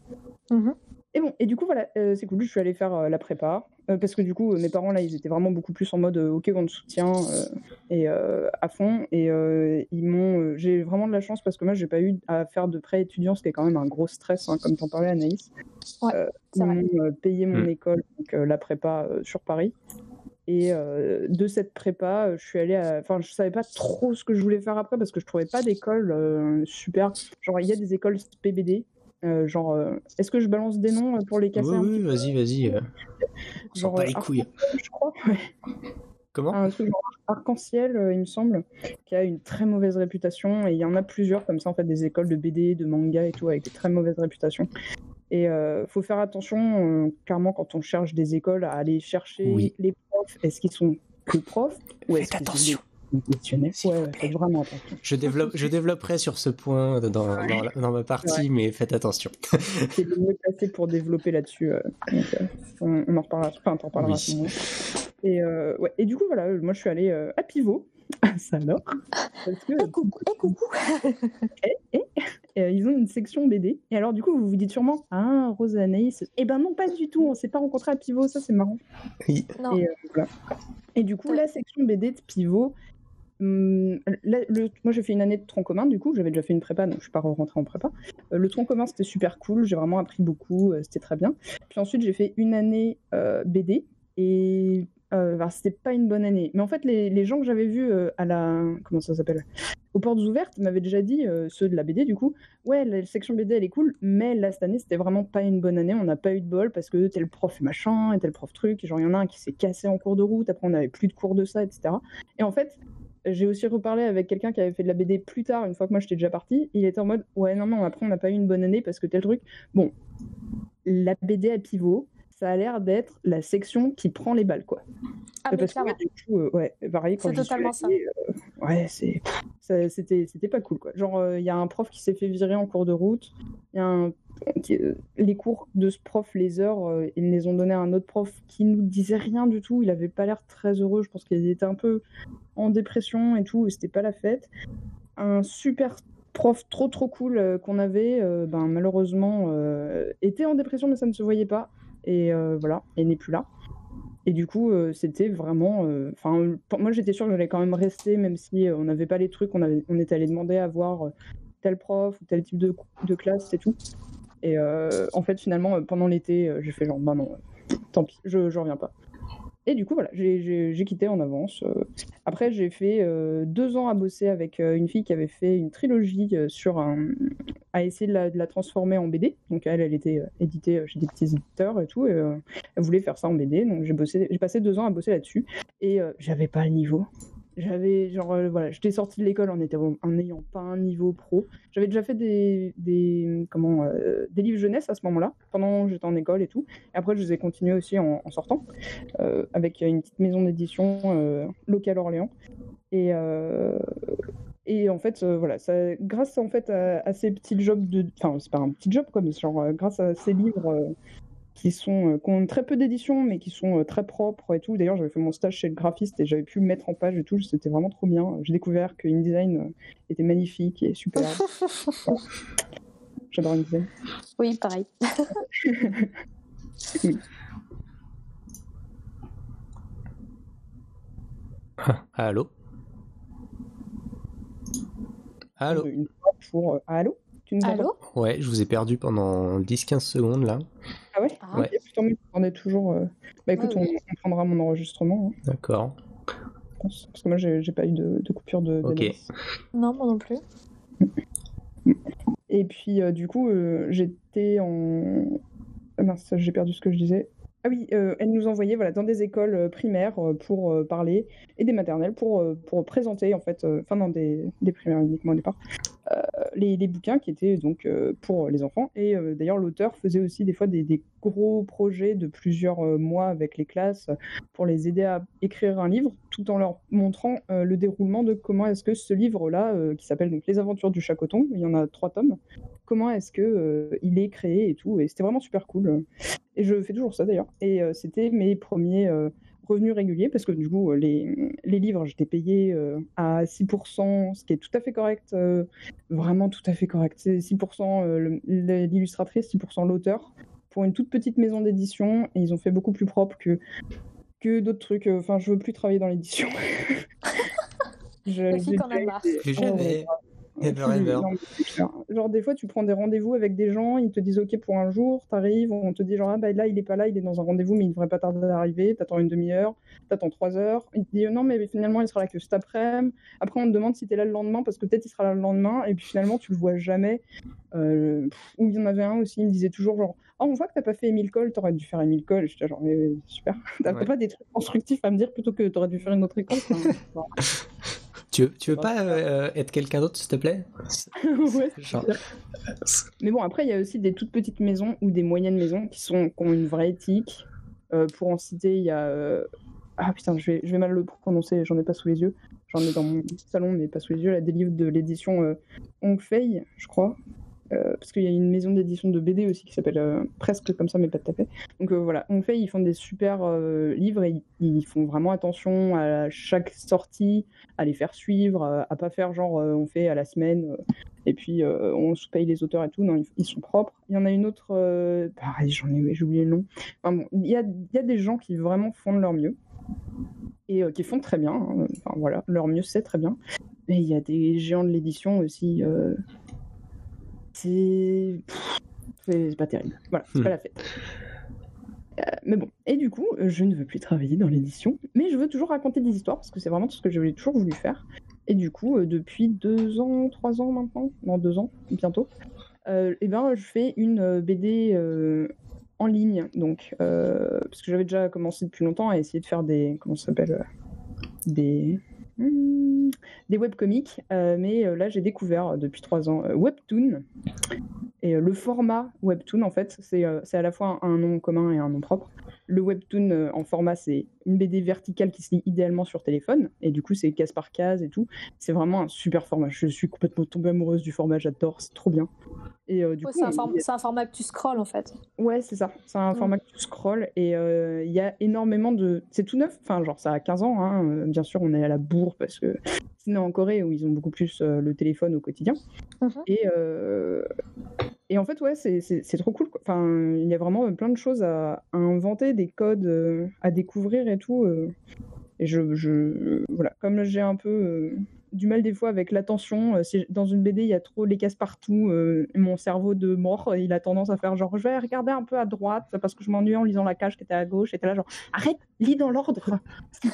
grave. Mhm. Et bon, et du coup, voilà, euh, c'est cool, je suis allée faire euh, la prépa, euh, parce que du coup, euh, mes parents, là, ils étaient vraiment beaucoup plus en mode, euh, ok, on te soutient, euh, et euh, à fond, et euh, ils m'ont, euh, j'ai vraiment de la chance, parce que moi, j'ai pas eu à faire de prêt étudiant, ce qui est quand même un gros stress, hein, comme t'en parlais, Anaïs. Ouais, Euh, ils m'ont euh, payé mon Mm. école, donc euh, la prépa euh, sur Paris. Et euh, de cette prépa, je suis allée à... Enfin, je savais pas trop ce que je voulais faire après parce que je trouvais pas d'école euh, super. Genre, il y a des écoles PBD. Euh, genre, euh, est-ce que je balance des noms euh, pour les casser oui, un vas-y, vas-y. On Genre, euh, les couilles. Je crois. Ouais. Comment Un truc genre Arc-en-Ciel, il me semble, qui a une très mauvaise réputation. Et il y en a plusieurs comme ça, en fait, des écoles de BD, de manga et tout, avec des très mauvaises réputations. Et euh, faut faire attention, clairement, quand on cherche des écoles, à aller chercher Oui. les profs. Est-ce qu'ils sont que profs ou est-ce attention. sont S'il Ouais, ouais, faites vraiment attention. Je, développe, je développerai sur ce point dans, dans, la- dans ma partie, mais faites attention. C'est [LAUGHS] le mieux placé pour développer là-dessus. euh, euh, on, on en reparlera. Enfin, t'en parleras Oui. à ce moment. Et, euh, ouais. et du coup, voilà, moi, je suis allée euh, à Pivot. Ça alors Parce que [LAUGHS] [LAUGHS] Eh coucou, eh coucou. Euh, ils ont une section BD. Et alors, du coup, vous vous dites sûrement, ah, Rose et Anaïs. Eh ben non, pas du tout. On s'est pas rencontrés à Pivot. Ça, c'est marrant. Oui. Non. Et, euh, voilà. Et du coup, la section BD de Pivot. Hum, moi, j'ai fait une année de tronc commun. Du coup, j'avais déjà fait une prépa, donc je suis pas rentrée en prépa. Euh, le tronc commun, c'était super cool. J'ai vraiment appris beaucoup. euh, c'était très bien. Puis ensuite, j'ai fait une année euh, BD. Et c'était pas une bonne année. Mais en fait, les, gens que j'avais vus à la. Comment ça s'appelle Aux portes ouvertes m'avaient déjà dit, ceux de la BD, du coup, ouais, la section BD, elle est cool, mais là, cette année, c'était vraiment pas une bonne année. On n'a pas eu de bol parce que tel prof machin et tel prof truc. Et genre, il y en a un qui s'est cassé en cours de route. Après, on n'avait plus de cours de ça, etc. Et en fait, j'ai aussi reparlé avec quelqu'un qui avait fait de la BD plus tard, une fois que moi j'étais déjà partie. Il était en mode, ouais, non, non, après, on n'a pas eu une bonne année parce que tel truc. Bon, la BD à pivot, ça a l'air d'être la section qui prend les balles, quoi. Ah, mais Parce que, ouais, du coup, euh, ouais, pareil, quand C'est suis totalement ça. euh, ouais, c'est, c'était, c'était pas cool, quoi. Genre, il y a un prof qui s'est fait virer en cours de route. Il y a un, euh, les cours de ce prof, les heures, euh, ils les ont donné à un autre prof qui nous disait rien du tout. Il avait pas l'air très heureux. Je pense qu'il était un peu en dépression et tout. et C'était pas la fête. Un super prof trop trop cool euh, qu'on avait, euh, ben, malheureusement, euh, était en dépression, mais ça ne se voyait pas. Et euh, voilà, et n'est plus là. Et du coup, euh, c'était vraiment. euh, Enfin, moi, j'étais sûre que j'allais quand même rester, même si euh, on n'avait pas les trucs. On, avait, on était allé demander à voir euh, tel prof ou tel type de, de classe, c'est tout. Et euh, en fait, finalement, euh, pendant l'été, euh, j'ai fait genre, bah non, tant pis, je, je reviens pas. et du coup, voilà, j'ai- quitté en avance. Après, j'ai fait deux ans à bosser avec une fille qui avait fait une trilogie sur un... à essayer de la, de la transformer en BD. Donc elle, elle était éditée chez des petits éditeurs et tout, et elle voulait faire ça en BD. Donc j'ai j'ai passé deux ans à bosser là-dessus, et j'avais pas le niveau. J'avais genre euh, voilà, j'étais sortie de l'école en n'ayant pas un niveau pro. J'avais déjà fait des, des comment euh, des livres jeunesse à ce moment-là, pendant que j'étais en école et tout. Après, je les ai continués aussi en, sortant euh, avec une petite maison d'édition locale Orléans. Et et en fait, voilà, ça, grâce en fait à, ces petits jobs de, enfin c'est pas un petit job quoi, mais genre grâce à ces livres qui sont euh, qui ont très peu d'éditions mais qui sont euh, très propres et tout. D'ailleurs, j'avais fait mon stage chez le graphiste et j'avais pu me mettre en page et tout. C'était vraiment trop bien. J'ai découvert que InDesign euh, était magnifique et super. [LAUGHS] J'adore InDesign. oui, pareil. [LAUGHS] Ah, allô? Allô? Une fois pour euh, allô? Tu nous Allô Ouais, je vous ai perdu pendant 10-15 secondes là. Ah ouais? Ah, Ouais. On est toujours. euh, Bah écoute, Ouais, on, prendra mon enregistrement. hein, D'accord. Parce que moi, j'ai j'ai pas eu de, de coupure de. Ok. Non, moi non plus. Et puis, euh, du coup, euh, j'étais en. Ah mince, j'ai perdu ce que je disais. Ah oui, euh, elle nous envoyait voilà, dans des écoles primaires pour euh, parler et des maternelles pour, pour présenter, en fait, euh, enfin, dans des, des primaires uniquement au départ, les, les bouquins qui étaient donc euh, pour les enfants. Et euh, d'ailleurs, l'auteur faisait aussi des fois des, gros projets de plusieurs euh, mois avec les classes pour les aider à écrire un livre, tout en leur montrant euh, le déroulement de comment est-ce que ce livre-là, euh, qui s'appelle donc Les Aventures du Chacoton, il y en a trois tomes, comment est-ce que euh, il est créé et tout. Et c'était vraiment super cool. Et je fais toujours ça d'ailleurs. Et euh, c'était mes premiers revenus réguliers parce que du coup, euh, les, les livres, j'étais payé euh, à 6%, ce qui est tout à fait correct, euh, vraiment tout à fait correct. C'est 6% euh, le- le- l'illustratrice, 6% l'auteur pour une toute petite maison d'édition. Et ils ont fait beaucoup plus propre que, que d'autres trucs. Enfin, je veux plus travailler dans l'édition. [LAUGHS] Je- Les filles j'ai qu'on a déjà marre. Ever. Genre des fois tu prends des rendez-vous avec des gens, ils te disent ok pour un jour, t'arrives, on te dit genre ah bah là il est pas là, il est dans un rendez-vous mais il devrait pas tarder à arriver, t'attends une demi-heure, t'attends trois heures, il te dit non mais finalement il sera là que cet après-midi, après on te demande si t'es là le lendemain parce que peut-être il sera là le lendemain et puis finalement tu le vois jamais. Euh, ou il y en avait un aussi, il me disait toujours genre ah on voit que t'as pas fait Emile Cole, t'aurais dû faire Emile Cole, j'étais genre mais, super, [LAUGHS] t'as Ouais. pas des trucs constructifs à me dire plutôt que t'aurais dû faire une autre école. [LAUGHS] Enfin, Tu veux, tu veux pas euh, être quelqu'un d'autre, s'il te plaît [LAUGHS] ouais, Genre-. Mais bon, après, il y a aussi des toutes petites maisons ou des moyennes maisons qui, sont, qui ont une vraie éthique. Euh, pour en citer, il y a. euh, Ah putain, je vais, je vais mal le prononcer, j'en ai pas sous les yeux. J'en ai dans mon salon, mais pas sous les yeux. Là, des livres de l'édition euh, Hong Fei, je crois. Euh, parce qu'il y a une maison d'édition de BD aussi qui s'appelle euh, presque comme ça, mais pas tout à fait. Donc euh, voilà, Hong Fei, ils font des super livres et ils, font vraiment attention à chaque sortie, à les faire suivre, à, pas faire genre on fait à la semaine et puis on sous-paye les auteurs et tout. Non, ils, sont propres. Il y en a une autre, pareil, j'en ai, j'ai oublié le nom. Enfin bon, il y a, des gens qui vraiment font de leur mieux et qui font très bien. hein. Enfin voilà, leur mieux c'est très bien. Mais il y a des géants de l'édition aussi. C'est c'est pas terrible. Voilà, c'est Hmm. pas la fête. Euh, mais bon, et du coup, je ne veux plus travailler dans l'édition, mais je veux toujours raconter des histoires parce que c'est vraiment tout ce que j'avais toujours voulu faire. Et du coup, euh, depuis deux ans, trois ans maintenant, non deux ans bientôt, euh, eh ben, je fais une BD en ligne, donc parce que j'avais déjà commencé depuis longtemps à essayer de faire des comment ça s'appelle des hmm, des webcomics, euh, mais euh, là j'ai découvert euh, depuis trois ans Webtoon. Et le format Webtoon, en fait, c'est à la fois un, un nom commun et un nom propre. Le Webtoon en format, c'est une BD verticale qui se lit idéalement sur téléphone, et du coup c'est case par case et tout. C'est vraiment un super format. Je suis complètement tombée amoureuse du format, j'adore, c'est trop bien. Et euh, du Ouais, coup, c'est un, form- format que tu scrolls en fait. Ouais, c'est ça. C'est un Mm. format que tu scrolls et euh, il y a énormément de. C'est tout neuf. Enfin, genre, ça a 15 ans. hein. Euh, Bien sûr, on est à la bourre parce que [LAUGHS] c'est né en Corée où ils ont beaucoup plus euh, le téléphone au quotidien. Mhm. Et, euh, et en fait, ouais, c'est- trop cool. quoi. Enfin, il y a vraiment plein de choses à, à inventer, des codes euh, à découvrir et tout. euh. Et je, je, voilà, comme j'ai un peu euh, du mal des fois avec l'attention. Euh, si dans une BD, il y a trop les cases partout. euh, mon cerveau de mort, il a tendance à faire genre, je vais regarder un peu à droite parce que je m'ennuie en lisant la cage qui était à gauche. Et t'es là genre, arrête, lis dans l'ordre. [LAUGHS]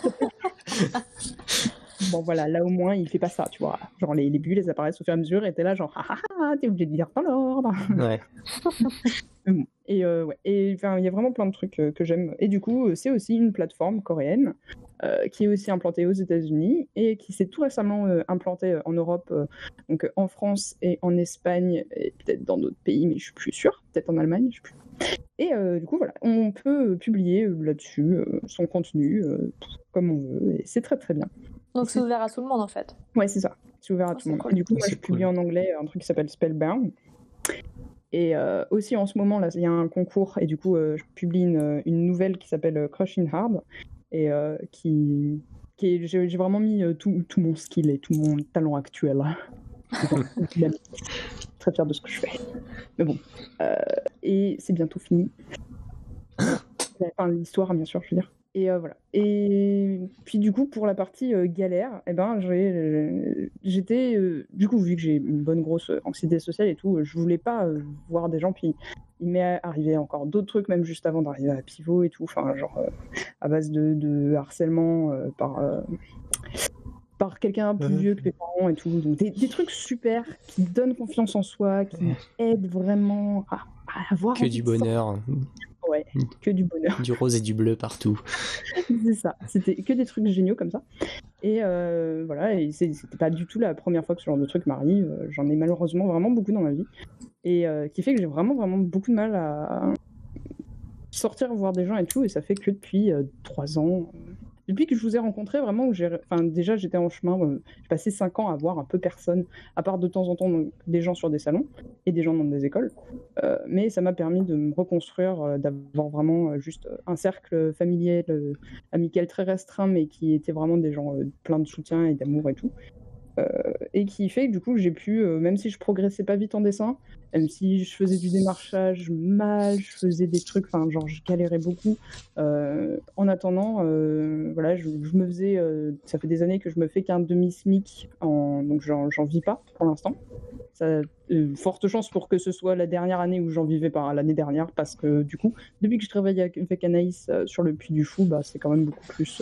bon voilà, là au moins, il fait pas ça, tu vois. Genre les, les bulles, elles apparaissent au fur et à mesure. Et t'es là genre, ah ah ah, t'es obligé de lire dans l'ordre. Ouais. [LAUGHS] Bon. Et euh, ouais, et enfin, il y a vraiment plein de trucs euh, que j'aime. Et du coup, euh, c'est aussi une plateforme coréenne euh, qui est aussi implantée aux États-Unis et qui s'est tout récemment euh, implantée en Europe, euh, donc en France et en Espagne et peut-être dans d'autres pays, mais je suis plus sûre. Peut-être en Allemagne, je suis plus. Et euh, du coup, voilà, on peut publier là-dessus euh, son contenu euh, comme on veut et c'est très très bien. Donc c'est ouvert à tout le monde en fait. Ouais, c'est ça. C'est ouvert à Oh, tout le monde. cool. Et du coup, moi, je publie cool. en anglais un truc qui s'appelle Spellbound. Et euh, aussi, en ce moment, là, il y a un concours. Et du coup, euh, je publie une, une nouvelle qui s'appelle euh, Crushing Hard. Et euh, qui. J'ai vraiment mis euh, tout, tout mon skill et tout mon talent actuel. [LAUGHS] Très fier de ce que je fais. Mais bon. Euh, et c'est bientôt fini. Enfin, l'histoire, bien sûr, je veux dire. Et euh, voilà. Et puis du coup, pour la partie euh, galère, eh ben, euh, j'étais, euh, du coup, vu que j'ai une bonne grosse anxiété sociale et tout, je voulais pas voir des gens. Puis il m'est arrivé encore d'autres trucs, même juste avant d'arriver à Pivot et tout. Enfin, genre à base de, de harcèlement par par quelqu'un plus vieux que mes parents et tout. Donc des, des trucs super qui donnent confiance en soi, qui aident vraiment à, à avoir Que du bonheur, Ouais, que du bonheur. du rose et du bleu partout. [LAUGHS] c'est ça. C'était que des trucs géniaux comme ça. Et euh, voilà, et c'est- c'était pas du tout la première fois que ce genre de truc m'arrive. Euh, J'en ai malheureusement vraiment beaucoup dans ma vie. Et euh, qui fait que j'ai vraiment, vraiment beaucoup de mal à sortir voir des gens et tout. Et ça fait que depuis trois ans, depuis que je vous ai rencontré, vraiment, où enfin, déjà j'étais en chemin, euh, j'ai passé cinq ans à voir un peu personne, à part de temps en temps des gens sur des salons et des gens dans des écoles. Euh, mais ça m'a permis de me reconstruire, euh, d'avoir vraiment juste un cercle familial, amical très restreint, mais qui étaient vraiment des gens pleins de soutien et d'amour et tout. Euh, et qui fait que du coup j'ai pu, euh, même si je progressais pas vite en dessin, même si je faisais du démarchage mal, je faisais des trucs, enfin genre je galérais beaucoup. euh, en attendant, voilà, je, me faisais, ça fait des années que je me fais qu'un demi smic, en, donc j'en vis pas pour l'instant. Ça, forte chance pour que ce soit la dernière année où j'en vivais pas l'année dernière, parce que du coup, depuis que je travaille avec, Anaïs sur le Puy du Fou, bah c'est quand même beaucoup plus.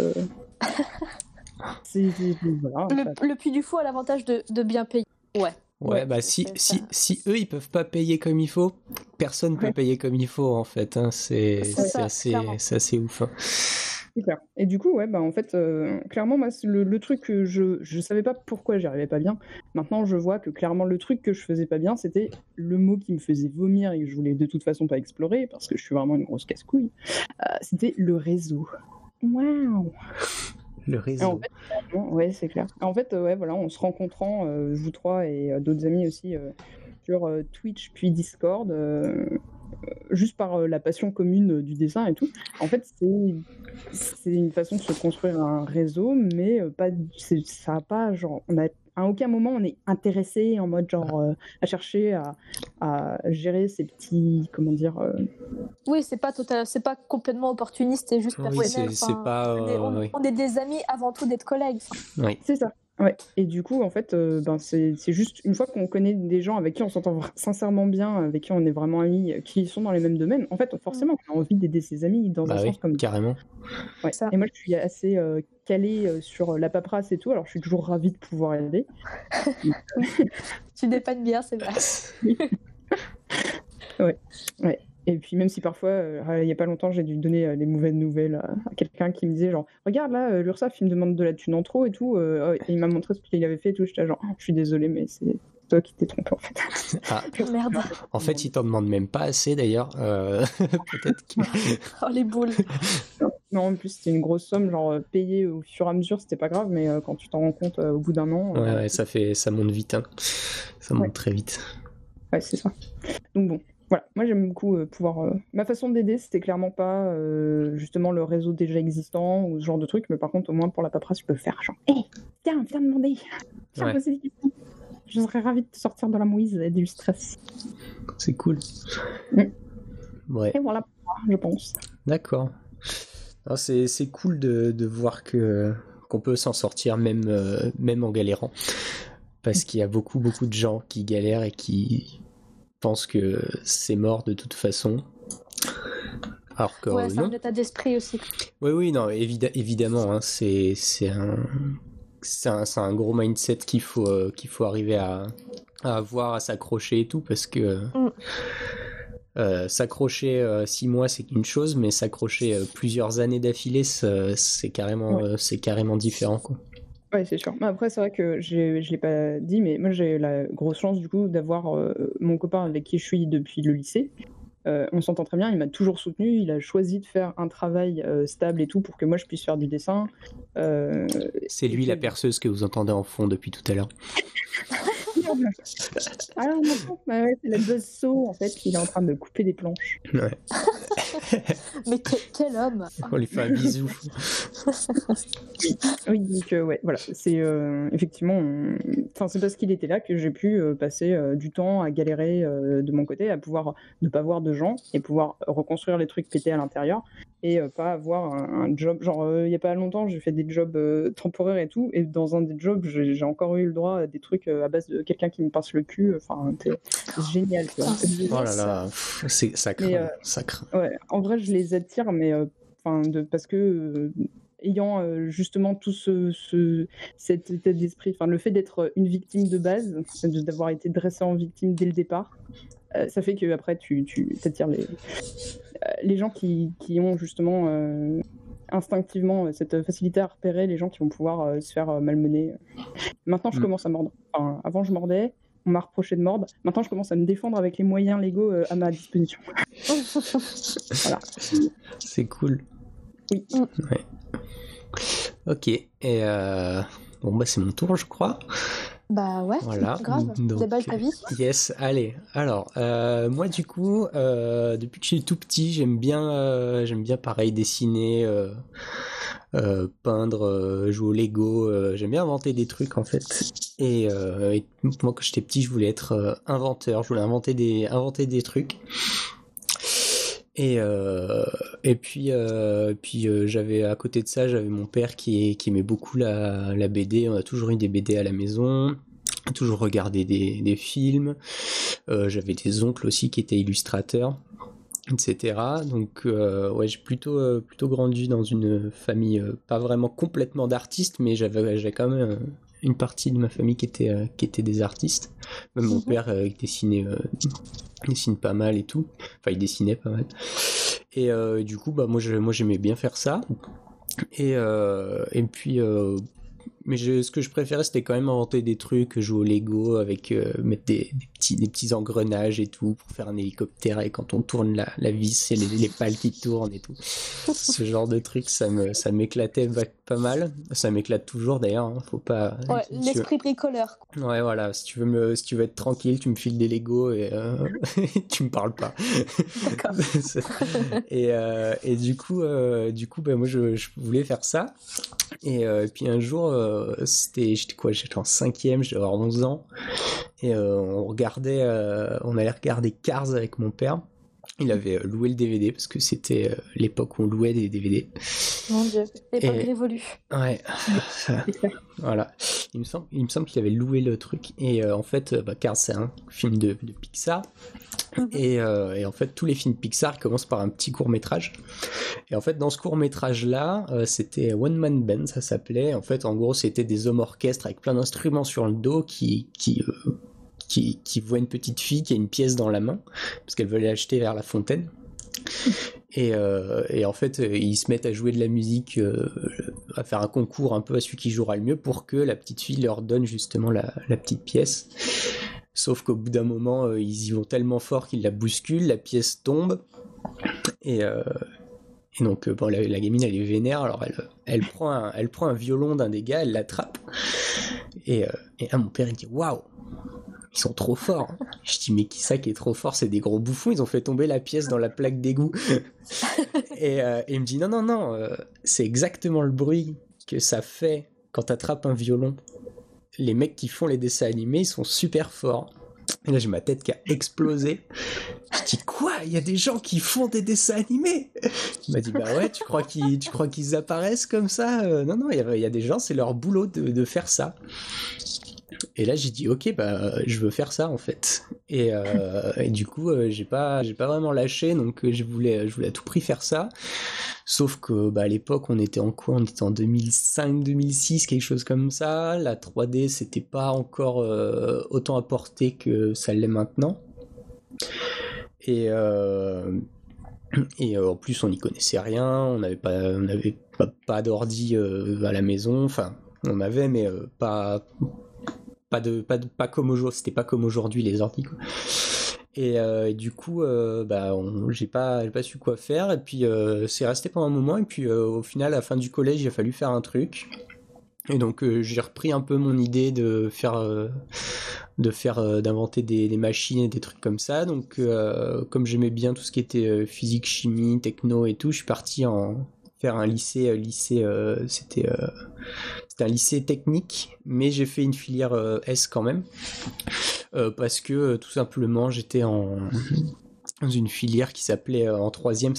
[LAUGHS] [LAUGHS] voilà. ça- Le, le Puy du Fou a l'avantage de, de bien payer. Ouais. Ouais, Ouais, bah si, si, si eux ils peuvent pas payer comme il faut, personne peut Ouais. payer comme il faut en fait. hein. C'est assez, ouf. hein. Et du coup, ouais, bah en fait, euh, clairement, moi, le, le truc que je je savais pas pourquoi j'y arrivais pas bien. Maintenant, je vois que clairement, le truc que je faisais pas bien, c'était le mot qui me faisait vomir et que je voulais de toute façon pas explorer parce que je suis vraiment une grosse casse-couille. Euh, c'était le réseau. Waouh! Le Et en réseau. fait, ouais, c'est clair. En fait, euh, ouais, voilà, en se rencontrant, euh, vous trois et euh, d'autres amis aussi, euh, sur Twitch puis Discord, juste par la passion commune du dessin et tout. En fait, c'est une façon de se construire un réseau, mais pas, ça a pas genre, on a à aucun moment on est intéressé en mode genre euh, à chercher à, à gérer ces petits, comment dire, euh, Oui, c'est pas total, c'est pas complètement opportuniste, c'est juste Oui, personnel. enfin, pas, on, est, euh, on- oui. on est des amis avant tout d'être collègues. Oui. C'est ça. Ouais. Et du coup, en fait, euh, ben, c'est c'est juste une fois qu'on connaît des gens avec qui on s'entend sincèrement bien, avec qui on est vraiment amis, qui sont dans les mêmes domaines, en fait, forcément, on a envie d'aider ses amis dans Bah un oui, sens comme carrément. Ouais. Ça. Et moi, je suis assez euh, calée euh, sur la paperasse et tout, alors je suis toujours ravie de pouvoir aider. [LAUGHS] tu dépannes bien, c'est vrai. [LAUGHS] Et puis, même si parfois, euh, il y a pas longtemps, j'ai dû donner euh, les mauvaises nouvelles à, à quelqu'un qui me disait genre, regarde là, euh, l'URSSAF, il me demande de la thune en trop et tout, euh, et il m'a montré ce qu'il avait fait et tout, j'étais genre, Oh, je suis désolée, mais c'est toi qui t'es trompé en fait. [LAUGHS] Ah, [LAUGHS] Merde. en fait, ils t'en demandent même pas assez d'ailleurs. Euh, [LAUGHS] Peut-être que. Oh les boules. Non, en plus, c'était une grosse somme, genre payée au fur et à mesure, c'était pas grave, mais euh, quand tu t'en rends compte euh, au bout d'un an, Ouais, ouais, ça fait, ça monte vite. hein. Ça monte Ouais. très vite. ouais, c'est ça. Donc bon, voilà, moi j'aime beaucoup euh, pouvoir. euh, Ma façon d'aider, c'était clairement pas euh, justement le réseau déjà existant ou ce genre de truc, mais par contre, au moins pour la paperasse, je peux faire genre, hé, tiens, viens demander, viens Ouais. poser des questions. Je serais ravie de te sortir de la mouise et du stress. C'est cool. Mm. Ouais. Et voilà, je pense. D'accord. C'est c'est cool de, de voir que, qu'on peut s'en sortir même, même en galérant. Parce qu'il y a beaucoup, beaucoup de gens qui galèrent et qui pensent que c'est mort de toute façon. Alors que Ouais, c'est non. un état d'esprit aussi. Oui, oui, non, évidemment, hein, c'est c'est un, c'est un, c'est un gros mindset qu'il faut, euh, qu'il faut arriver à, à avoir, à s'accrocher et tout, parce que Mm. euh, s'accrocher euh, six mois, c'est une chose, mais s'accrocher plusieurs années d'affilée, c'est c'est carrément, Ouais. c'est carrément différent, quoi. Ouais, c'est sûr. Mais après, c'est vrai que j'ai- je l'ai pas dit, mais moi j'ai la grosse chance du coup d'avoir euh, mon copain avec qui je suis depuis le lycée. Euh, on s'entend très bien, il m'a toujours soutenu, il a choisi de faire un travail euh, stable et tout pour que moi je puisse faire du dessin. Euh, C'est et lui la perceuse que vous entendez en fond depuis tout à l'heure. [LAUGHS] Ah non, non, bah ouais, c'est la buzz saut en fait, il est en train de couper des planches. Ouais. [LAUGHS] Mais que- quel homme On lui fait un bisou. Oui, donc euh, ouais, voilà, c'est euh, effectivement, on- enfin c'est parce qu'il était là que j'ai pu euh, passer euh, du temps à galérer euh, de mon côté, à pouvoir ne pas voir de gens et pouvoir reconstruire les trucs pétés à l'intérieur et euh, pas avoir un, un job. Genre euh, il y a pas longtemps, j'ai fait des jobs euh, temporaires et tout, et dans un des jobs, j'ai encore eu le droit à des trucs euh, à base de quelqu'un qui me pince le cul. Enfin, c'est génial. Quoi. Oh là là, pff, c'est ça craint, Mais, euh, ça craint. Ouais, en vrai, je les attire, mais euh, enfin, de, parce que euh, ayant euh, justement tout ce, ce cet état d'esprit, enfin, le fait d'être une victime de base, de- d'avoir été dressé en victime dès le départ, euh, ça fait que après tu, tu attires les, euh, les gens qui, qui ont justement euh, instinctivement cette facilité à repérer les gens qui vont pouvoir euh, se faire malmener. Maintenant, je Mm. commence à mordre. Enfin, avant, je mordais. On m'a reproché de mordre. Maintenant, je commence à me défendre avec les moyens légaux à ma disposition. [LAUGHS] Voilà. C'est cool. Oui. Ouais. Ok. Et bon bah c'est mon tour, je crois. Bah ouais, Voilà. grave. Donc, Déballe ta vie. Yes. Allez. Alors euh, moi du coup, euh, depuis que je suis tout petit, j'aime bien, euh, j'aime bien pareil dessiner, peindre, jouer au Lego. j'aime bien inventer des trucs en fait. Et, et moi quand j'étais petit, je voulais être inventeur. Je voulais inventer des, inventer des trucs. Et, euh, et puis, euh, euh, j'avais à côté de ça, j'avais mon père qui, qui aimait beaucoup la, BD. On a toujours eu des BD à la maison, toujours regardé des, films. J'avais des oncles aussi qui étaient illustrateurs, etc. Donc, ouais, j'ai plutôt, plutôt grandi dans une famille pas vraiment complètement d'artistes, mais j'avais, j'avais quand même une partie de ma famille qui était, euh, qui était des artistes. Même mon Mhm. père euh, dessinait, euh, dessine pas mal et tout. Enfin, il dessinait pas mal. Et du coup, bah, moi, je- moi, j'aimais bien faire ça. Et, et puis, mais je- ce que je préférais, c'était quand même inventer des trucs, jouer au Lego avec mettre des, des petits, des petits engrenages et tout pour faire un hélicoptère et quand on tourne la, la vis, c'est les, les pales qui tournent et tout. [LAUGHS] Ce genre de trucs, ça me, ça m'éclatait pas mal. Ça m'éclate toujours d'ailleurs. hein, faut pas. Ouais, si l'esprit bricoleur. Ouais, voilà. Si tu veux me, si tu veux être tranquille, tu me files des Lego et euh, [LAUGHS] tu me parles pas. D'accord. [LAUGHS] Et, euh, et du coup, euh, du coup, bah, moi, je, je voulais faire ça. Et, euh, et puis un jour, euh, c'était, j'étais quoi, j'étais en cinquième, avoir 11 ans. Et euh, on regardait, euh, on allait regarder Cars avec mon père. Il avait euh, loué le DVD parce que c'était l'époque où on louait des DVD. Mon dieu, l'époque révolue. Ouais. [LAUGHS] Voilà. Il me semble, il me semble qu'il avait loué le truc. Et euh, en fait, euh, bah, c'est un film de, de Pixar. Mhm. Et, euh, et en fait, tous les films Pixar commencent par un petit court métrage. Et en fait, dans ce court métrage là, c'était One Man Band, ça s'appelait. En fait, en gros, c'était des hommes orchestres avec plein d'instruments sur le dos qui qui qui, qui voient une petite fille qui a une pièce dans la main parce qu'elle veut l'acheter vers la fontaine. Et, euh, et en fait, euh, ils se mettent à jouer de la musique, euh, à faire un concours un peu à celui qui jouera le mieux pour que la petite fille leur donne justement la, petite pièce. Sauf qu'au bout d'un moment, ils y vont tellement fort qu'ils la bousculent, la pièce tombe. Et, et donc, bon, la, gamine, elle est vénère, alors elle, prend, un, violon d'un des gars, elle l'attrape. Et, et mon père, il dit Waouh ils sont trop forts. Je dis, mais qui ça qui est trop fort? C'est des gros bouffons, ils ont fait tomber la pièce dans la plaque d'égout. [LAUGHS] et, euh, et il me dit, non, non, non, euh, c'est exactement le bruit que ça fait quand t'attrapes un violon. Les mecs qui font les dessins animés, ils sont super forts. Et là, j'ai ma tête qui a explosé. Je dis quoi? Il y a des gens qui font des dessins animés? Il m'a dit bah ouais, tu crois qu'ils, tu crois qu'ils apparaissent comme ça? Euh, Non, non, il y, a, des gens, c'est leur boulot de, faire ça. Et là, j'ai dit ok, bah je veux faire ça en fait. Et, euh, [LAUGHS] du coup, euh, j'ai pas, j'ai pas vraiment lâché, donc je voulais, je voulais à tout prix faire ça. Sauf que bah, à l'époque, on était en quoi? On était en 2005-2006, quelque chose comme ça. La 3D, c'était pas encore euh, autant apporté que ça l'est maintenant. Et, euh, et euh, en plus, on n'y connaissait rien. On n'avait pas, on pas, pas d'ordi à la maison. Enfin, on avait, mais pas, pas, de, pas, pas comme aujourd'hui. C'était pas comme aujourd'hui les ordi. Euh, et, du coup, euh, bah, j'ai pas, pas su quoi faire. Et puis, euh, c'est resté pendant un moment. Et puis, au final, à la fin du collège, il a fallu faire un truc. Et donc, j'ai repris un peu mon idée de faire, de faire, d'inventer des, machines et des trucs comme ça. Donc, comme j'aimais bien tout ce qui était physique, chimie, techno et tout, je suis parti en faire un lycée. lycée, c'était un lycée technique, mais j'ai fait une filière S quand même. Euh, parce que euh, tout simplement j'étais en dans une filière qui s'appelait euh, en troisième,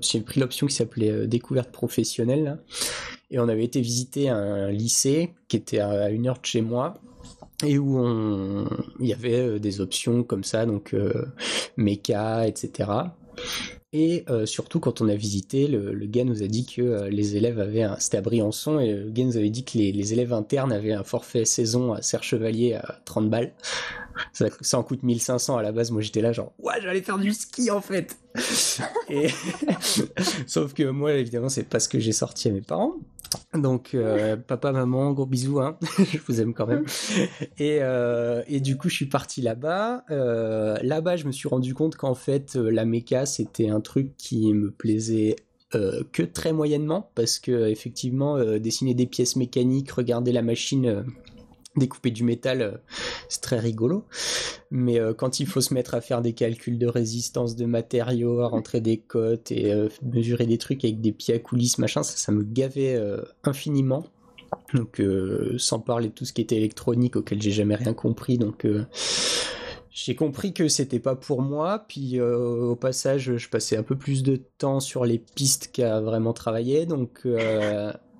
j'ai pris l'option qui s'appelait découverte professionnelle et on avait été visiter un lycée qui était à une heure de chez moi et où on... il y avait des options comme ça, donc méca, etc. Et surtout, quand on a visité, le, gars nous a dit que les élèves avaient un... C'était à Briançon, et le gars nous avait dit que les, les élèves internes avaient un forfait saison à Serre Chevalier à 30 balles [LAUGHS] ça, en coûte 1500 à la base. Moi, j'étais là, genre, ouais, j'allais faire du ski en fait. [LAUGHS] [LAUGHS] Sauf que moi, évidemment, c'est pas ce que j'ai sorti à mes parents. Donc, euh, papa, maman, gros bisous, hein. je vous aime quand même. Et, euh, et du coup, je suis parti là-bas. Euh, là-bas, je me suis rendu compte qu'en fait, la méca, c'était un truc qui me plaisait que très moyennement parce que effectivement dessiner des pièces mécaniques, regarder la machine découper du métal, euh, c'est très rigolo. Mais euh, quand il faut se mettre à faire des calculs de résistance de matériaux, à rentrer des cotes et euh, mesurer des trucs avec des pieds à coulisses, machin, ça, ça me gavait infiniment. Donc, sans parler de tout ce qui était électronique auquel j'ai jamais rien compris. Donc, j'ai compris que c'était pas pour moi. Puis, au passage, je passais un peu plus de temps sur les pistes qu'à vraiment travailler. Donc,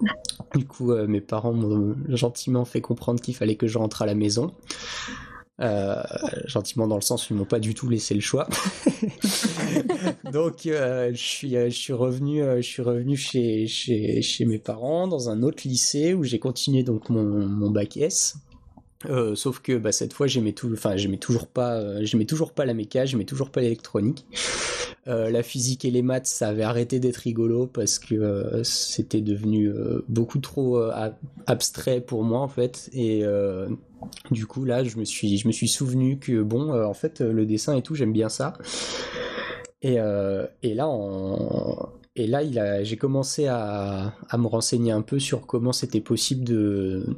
[LAUGHS] du coup, euh, mes parents m'ont gentiment fait comprendre qu'il fallait que je rentre à la maison. Euh, gentiment dans le sens où ils m'ont pas du tout laissé le choix. [LAUGHS] Donc euh, je suis je suis revenu je suis revenu chez, chez, chez mes parents dans un autre lycée où j'ai continué donc mon, mon bac S. Euh, sauf que bah, cette fois j'aimais tout, enfin j'aimais toujours pas, euh, j'aimais toujours pas la méca, j'aimais toujours pas l'électronique. Euh, la physique et les maths, ça avait arrêté d'être rigolo parce que c'était devenu beaucoup trop abstrait pour moi en fait. Et du coup là, je me suis, je me suis souvenu que bon, en fait, le dessin et tout, j'aime bien ça. Et, et là, et là, j'ai commencé à, à me renseigner un peu sur comment c'était possible de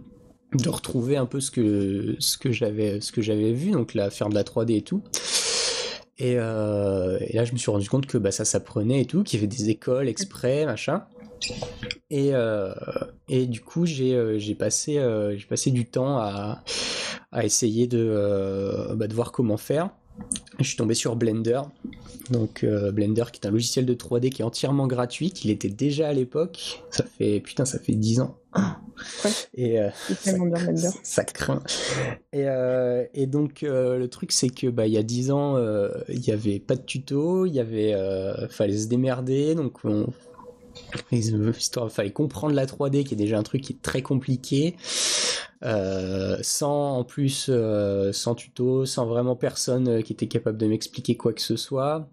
de retrouver un peu ce que j'avais ce que j'avais vu donc là faire de la 3D et tout. Euh, et, là je me suis rendu compte que bah, ça s'apprenait et tout qu'il y avait des écoles exprès machin. Et, euh, et du coup j'ai euh, j'ai passé du temps à, essayer bah, de voir comment faire je suis tombé sur Blender. Donc Blender qui est un logiciel de 3D qui est entièrement gratuit qu'il était déjà à l'époque. Ça fait putain ça fait 10 ans. Et euh, ça, craint. Et, euh, et donc euh, le truc c'est que bah il y a 10 ans il n'y avait pas de tuto, il y avait fallait se démerder. Donc on histoire fallait comprendre la 3D qui est déjà un truc qui est très compliqué. Sans en plus sans tuto, sans vraiment personne qui était capable de m'expliquer quoi que ce soit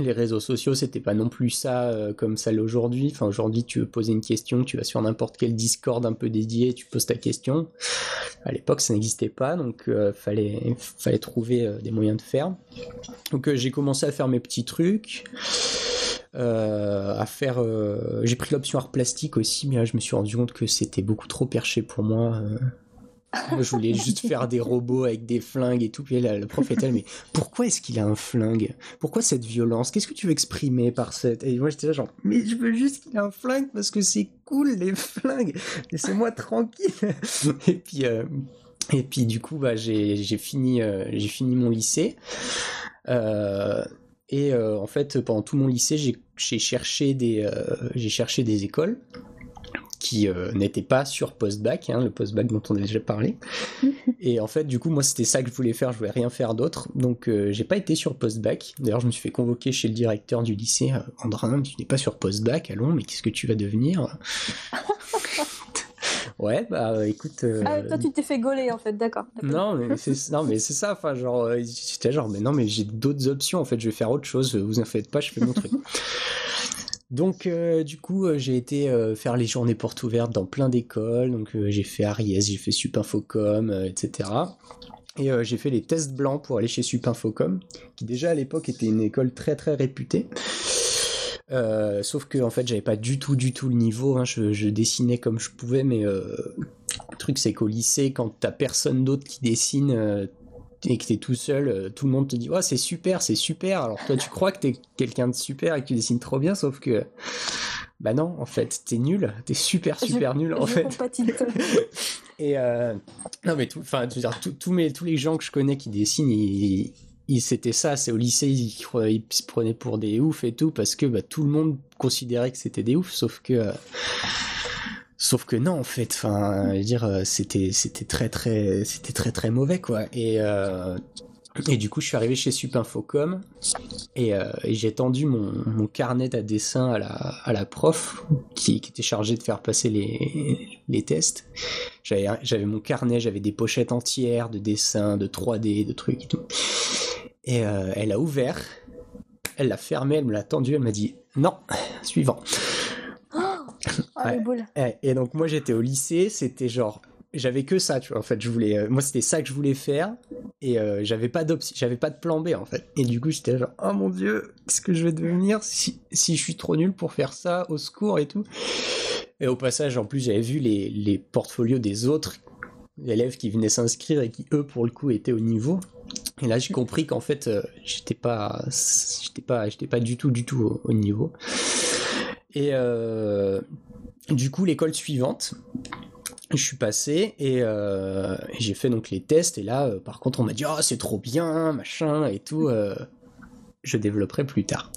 les réseaux sociaux, c'était pas non plus ça euh, comme ça l'est aujourd'hui. Enfin, aujourd'hui, tu veux poser une question, tu vas sur n'importe quel Discord un peu dédié, tu poses ta question. À l'époque, ça n'existait pas, donc euh, fallait fallait trouver euh, des moyens de faire. Donc j'ai commencé à faire mes petits trucs. À faire j'ai pris l'option art plastique aussi mais là, je me suis rendu compte que c'était beaucoup trop perché pour moi moi, je voulais juste faire des robots avec des flingues et tout. Puis le prof était mais pourquoi est-ce qu'il a un flingue? Pourquoi cette violence? Qu'est-ce que tu veux exprimer par cette? Et moi, j'étais là genre, mais je veux juste qu'il ait un flingue parce que c'est cool les flingues. Laissez-moi tranquille. et puis, euh, Et puis du coup, bah, j'ai fini, j'ai fini mon lycée. Et en fait, pendant tout mon lycée, j'ai cherché des, j'ai cherché des écoles qui euh, n'était pas sur post-bac, hein, le post-bac dont on a déjà parlé. [LAUGHS] et en fait, du coup, moi, c'était ça que je voulais faire, je voulais rien faire d'autre. Donc, euh, j'ai pas été sur post-bac. D'ailleurs, je me suis fait convoquer chez le directeur du lycée, euh, Andrin, tu n'es pas sur post-bac, allons, mais qu'est-ce que tu vas devenir? [LAUGHS] Ouais, bah écoute. Ah, toi, tu t'es fait gauler en fait, d'accord. Non, mais c'est non, mais c'est ça. Enfin, genre, j'étais genre, mais non, mais j'ai d'autres options. En fait, je vais faire autre chose. Vous en faites pas, je fais mon truc. [LAUGHS] Donc euh, du coup euh, j'ai été euh, faire les journées portes ouvertes dans plein d'écoles, donc j'ai fait Aries, j'ai fait Supinfocom, etc. Et j'ai fait les tests blancs pour aller chez Supinfocom, qui déjà à l'époque était une école très très réputée. Sauf que en fait j'avais pas du tout du tout le niveau, hein. je, dessinais comme je pouvais, mais le truc c'est qu'au lycée quand t'as personne d'autre qui dessine, et que t'es tout seul, euh, tout le monde te dit ouais c'est super, c'est super. Alors toi tu crois que t'es quelqu'un de super et que tu dessines trop bien, sauf que bah non, en fait t'es nul, t'es super super nul en fait. [LAUGHS] et euh, non mais tout, enfin tous mes tous les gens que je connais qui dessinent, ils, c'était ça, c'est au lycée ils, se prenaient pour des oufs et tout parce que bah, tout le monde considérait que c'était des oufs, sauf que euh, Sauf que non, en fait, enfin, dire, euh, c'était, c'était très, très, c'était très, très mauvais, quoi. Et, euh, et du coup, je suis arrivé chez Supinfocom et, et j'ai tendu mon, carnet à dessin à la, à la prof qui, était chargée de faire passer les, les tests. J'avais mon carnet, j'avais des pochettes entières de dessins, de 3D, de trucs et tout. Et elle a ouvert, elle l'a fermé, elle me l'a tendu, elle m'a dit non, suivant. [GASPS] Oh, et donc moi j'étais au lycée, c'était genre j'avais que ça, tu vois. En fait, je voulais, euh, moi c'était ça que je voulais faire et euh, j'avais pas d'option, j'avais pas de plan B en fait. Et du coup j'étais genre oh mon dieu, qu'est-ce que je vais devenir si, si je suis trop nul pour faire ça, au secours et tout. Et au passage, en plus j'avais vu les, les portfolios des autres élèves qui venaient s'inscrire et qui eux pour le coup étaient au niveau. Et là j'ai compris qu'en fait euh, j'étais pas, j'étais pas, j'étais pas du tout du tout au niveau. Et euh, du coup, l'école suivante, je suis passé euh, et, j'ai fait donc les tests. Et là, euh, par contre, on m'a dit oh, c'est trop bien, machin et tout. je développerai plus tard.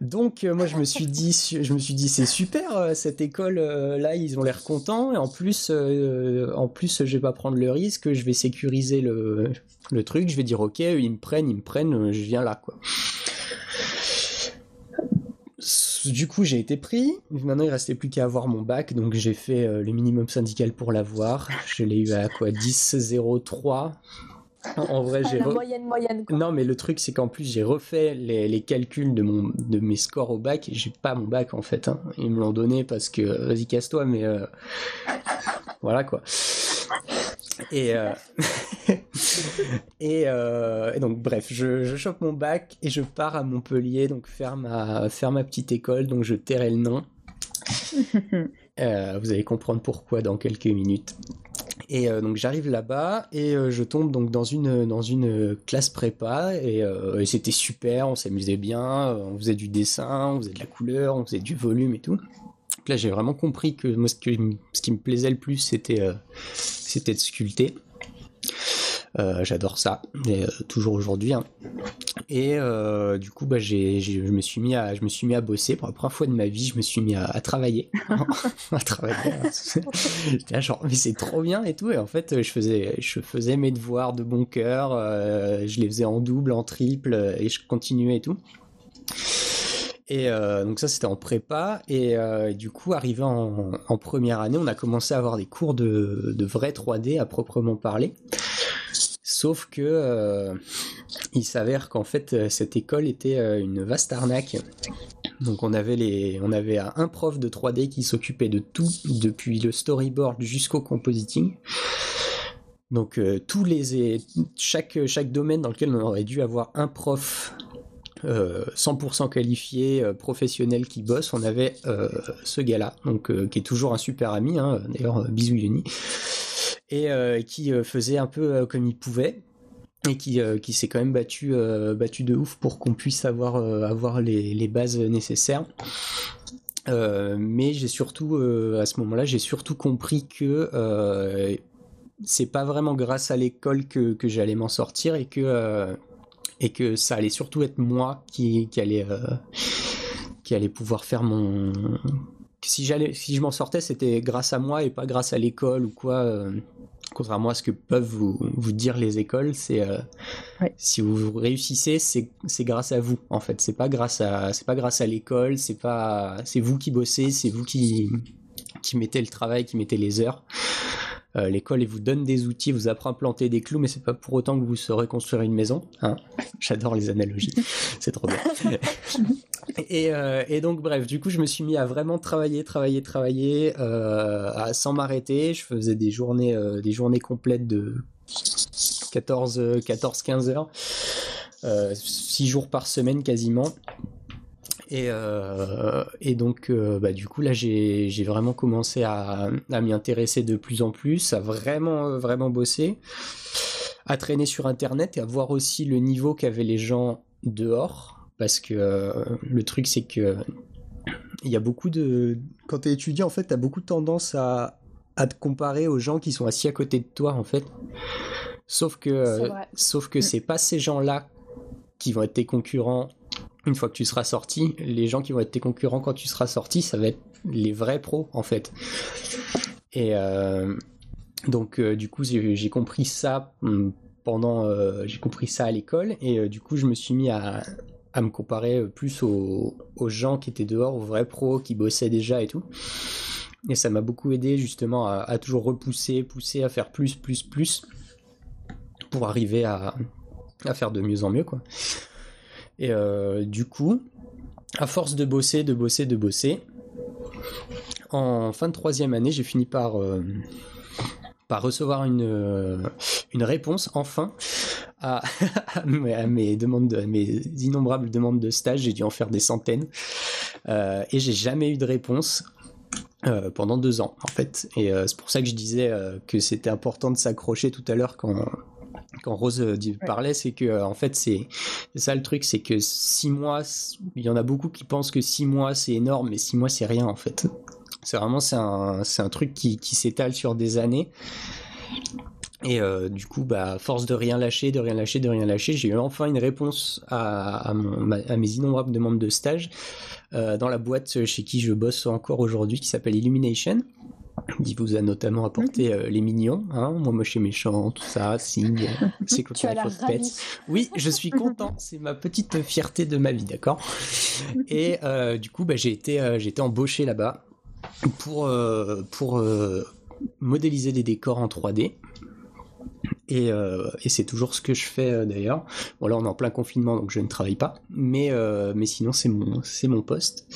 Donc moi je me suis dit je me suis dit c'est super cette école là ils ont l'air contents et en plus en plus je vais pas prendre le risque je vais sécuriser le, le truc je vais dire ok ils me prennent ils me prennent je viens là quoi du coup, j'ai été pris. Maintenant, il restait plus qu'à avoir mon bac, donc j'ai fait euh, le minimum syndical pour l'avoir. Je l'ai eu à quoi? 10 03. En vrai, [LAUGHS] j'ai moyenne moyenne. Non, mais le truc c'est qu'en plus j'ai refait les, calculs de mon de mes scores au bac et j'ai pas mon bac en fait. Hein. Ils me l'ont donné parce que vas-y casse-toi, mais euh, voilà quoi. Et, euh, [LAUGHS] euh, et, donc bref, je, je, chope mon bac et je pars à Montpellier, donc faire ma, faire ma petite école, donc je tairai le nom. [LAUGHS] Vous allez comprendre pourquoi dans quelques minutes. Et donc j'arrive là-bas et je tombe donc dans une dans une classe prépa et, c'était super, on s'amusait bien, on faisait du dessin, on faisait de la couleur, on faisait du volume et tout là, j'ai vraiment compris que moi, ce, qui me plaisait le plus, c'était euh, c'était de sculpter. Euh, j'adore ça, euh, toujours aujourd'hui. Hein. Et du coup, bah, j'ai, je me suis mis à, je me suis mis à bosser pour la première fois de ma vie. Je me suis mis à, travailler, à travailler. [LAUGHS] [LAUGHS] [LAUGHS] J'étais genre, mais c'est trop bien et tout. Et en fait, je faisais, je faisais mes devoirs de bon cœur. je les faisais en double, en triple, et je continuais et tout. Et euh, donc ça c'était en prépa et, euh, du coup arrivé en, première année on a commencé à avoir des cours de, de vrai 3D à proprement parler. Sauf que euh, il s'avère qu'en fait cette école était une vaste arnaque. Donc on avait les, on avait un prof de 3D qui s'occupait de tout depuis le storyboard jusqu'au compositing. Donc tous les chaque chaque domaine dans lequel on aurait dû avoir un prof 100% euh, qualifié, euh, professionnel qui bosse, on avait euh, ce gars-là, donc qui est toujours un super ami, hein, d'ailleurs bisous Yoni, et qui faisait un peu comme il pouvait et qui, qui s'est quand même battu, battu de ouf pour qu'on puisse avoir, avoir les, les, bases nécessaires. mais j'ai surtout, à ce moment-là, j'ai surtout compris que c'est pas vraiment grâce à l'école que, que j'allais m'en sortir et que et que ça allait surtout être moi qui, qui allait qui allait pouvoir faire mon si j'allais si je m'en sortais c'était grâce à moi et pas grâce à l'école ou quoi contrairement à ce que peuvent vous, vous dire les écoles, c'est euh, si vous réussissez, c'est grâce à vous en fait. C'est pas grâce à c'est pas grâce à l'école, c'est pas c'est vous qui bossez, c'est vous qui qui mettez le travail, qui mettez les heures. Euh, l'école elle vous donne des outils, vous apprend à planter des clous, mais c'est pas pour autant que vous saurez construire une maison. Hein [LAUGHS] J'adore les analogies, [LAUGHS] c'est trop bien. [LAUGHS] Euh, et, donc bref, du coup, je me suis mis à vraiment travailler, travailler, travailler, euh, à, sans m'arrêter. Je faisais des journées, des journées complètes de 14, 14, 15 heures, 6 jours par semaine quasiment. Et, et donc, bah, du coup, là, j'ai vraiment commencé à, à m'y intéresser de plus en plus, à vraiment, vraiment bosser, à traîner sur Internet et à voir aussi le niveau qu'avaient les gens dehors. Parce que euh, le truc c'est que il y a beaucoup de quand tu es étudiant en fait tu as beaucoup de tendance à, à te comparer aux gens qui sont assis à côté de toi en fait. Sauf que sauf que mm. c'est pas ces gens-là qui vont être tes concurrents une fois que tu seras sorti les gens qui vont être tes concurrents quand tu seras sorti ça va être les vrais pros en fait et euh, donc euh, du coup j'ai compris ça mm, pendant j'ai compris ça à l'école et du coup je me suis mis à, à me comparer euh, plus aux, gens qui étaient dehors, aux vrais pros qui bossaient déjà et tout. Et ça m'a beaucoup aidé justement à, toujours repousser, pousser à faire plus, plus, plus pour arriver à, faire de mieux en mieux quoi. Et euh, du coup, à force de bosser, de bosser, de bosser, en fin de troisième année, j'ai fini par, euh, par recevoir une, une réponse enfin à, [LAUGHS] mes demandes, de, mes innombrables demandes de stage. J'ai dû en faire des centaines euh, et j'ai jamais eu de réponse. Euh, pendant deux ans en fait et euh, c'est pour ça que je disais que c'était important de s'accrocher tout à l'heure quand quand Rose parlait, c'est que en fait c'est ça le truc, c'est que six mois, il y en a beaucoup qui pensent que six mois c'est énorme, mais six mois c'est rien en fait. C'est vraiment c'est un, un truc qui, qui s'étale sur des années. Et euh, du coup, bah, force de rien lâcher, de rien lâcher, de rien lâcher, j'ai eu enfin une réponse à, mes innombrables demandes de stage euh, dans la boîte chez qui je bosse encore aujourd'hui, qui s'appelle Illumination. Qui vous a notamment apporté mhm. euh, les mignons, hein, moi moche et méchant, tout ça, Sing, [LAUGHS] c'est Pets. Oui, je suis content, [LAUGHS] c'est ma petite fierté de ma vie, d'accord? [LAUGHS] Et du coup, bah, j'ai été, j'ai été embauché là-bas pour pour modéliser des décors en 3D. Euh, et, c'est toujours ce que je fais euh, d'ailleurs. Bon là on est en plein confinement donc je ne travaille pas, mais, euh, mais sinon c'est mon, c'est mon poste.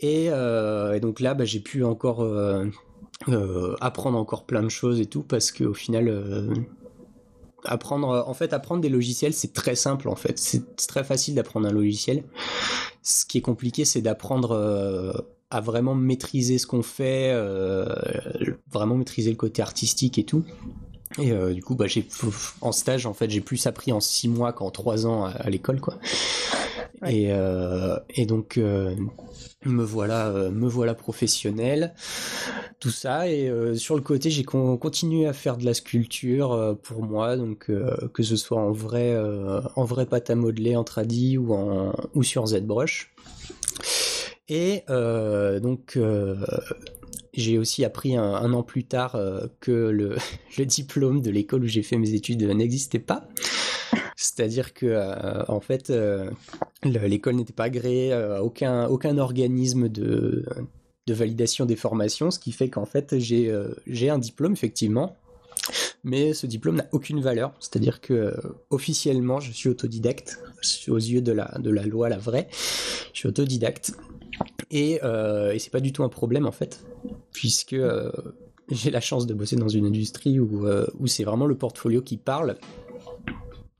Et, donc là bah, j'ai pu encore apprendre encore plein de choses et tout parce qu'au final apprendre en fait apprendre des logiciels c'est très simple en fait. C'est très facile d'apprendre un logiciel. Ce qui est compliqué c'est d'apprendre à vraiment maîtriser ce qu'on fait vraiment maîtriser le côté artistique et tout. Et euh, du coup, bah, j'ai en stage, en fait, j'ai plus appris en six mois qu'en trois ans à, l'école, quoi. Et, euh, et donc, euh, me voilà, me voilà professionnel, tout ça. Et sur le côté, j'ai continué à faire de la sculpture pour moi, donc que ce soit en vrai, en vrai pâte à modeler en tradi ou en ou sur ZBrush. Et donc j'ai aussi appris un, an plus tard euh, que [LAUGHS] le, diplôme de l'école où j'ai fait mes études n'existait pas. C'est-à-dire que euh, en fait, euh, l'école n'était pas agréée à aucun, aucun organisme de, validation des formations, ce qui fait qu'en fait j'ai un diplôme effectivement, mais ce diplôme n'a aucune valeur. C'est-à-dire que officiellement je suis autodidacte aux yeux de la loi la vraie. Je suis autodidacte et, et c'est pas du tout un problème en fait puisque euh, j'ai la chance de bosser dans une industrie euh, où c'est vraiment le portfolio qui parle.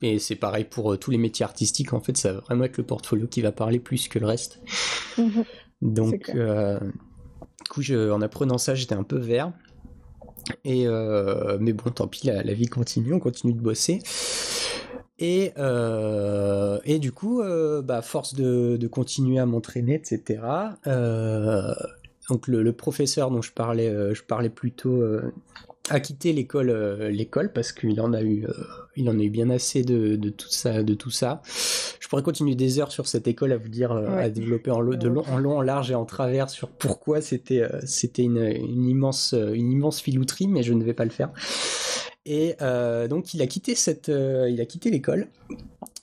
Et c'est pareil pour euh, tous les métiers artistiques, en fait, ça va vraiment être le portfolio qui va parler plus que le reste. [LAUGHS] Donc, du coup, en apprenant ça, j'étais un peu vert. Et mais bon, tant pis, la, vie continue, on continue de bosser. Et, et du coup, bah, force de, de continuer à m'entraîner, etc., donc le, professeur dont je parlais, euh, je parlais plus tôt, euh, a quitté l'école, l'école parce qu'il en a eu, il en a eu bien assez de, de, tout ça, de tout ça. Je pourrais continuer des heures sur cette école à vous dire, à développer en, de long, en long, en large et en travers sur pourquoi c'était, c'était une, une, immense, une immense filouterie, mais je ne vais pas le faire. Et donc il a quitté cette, il a quitté l'école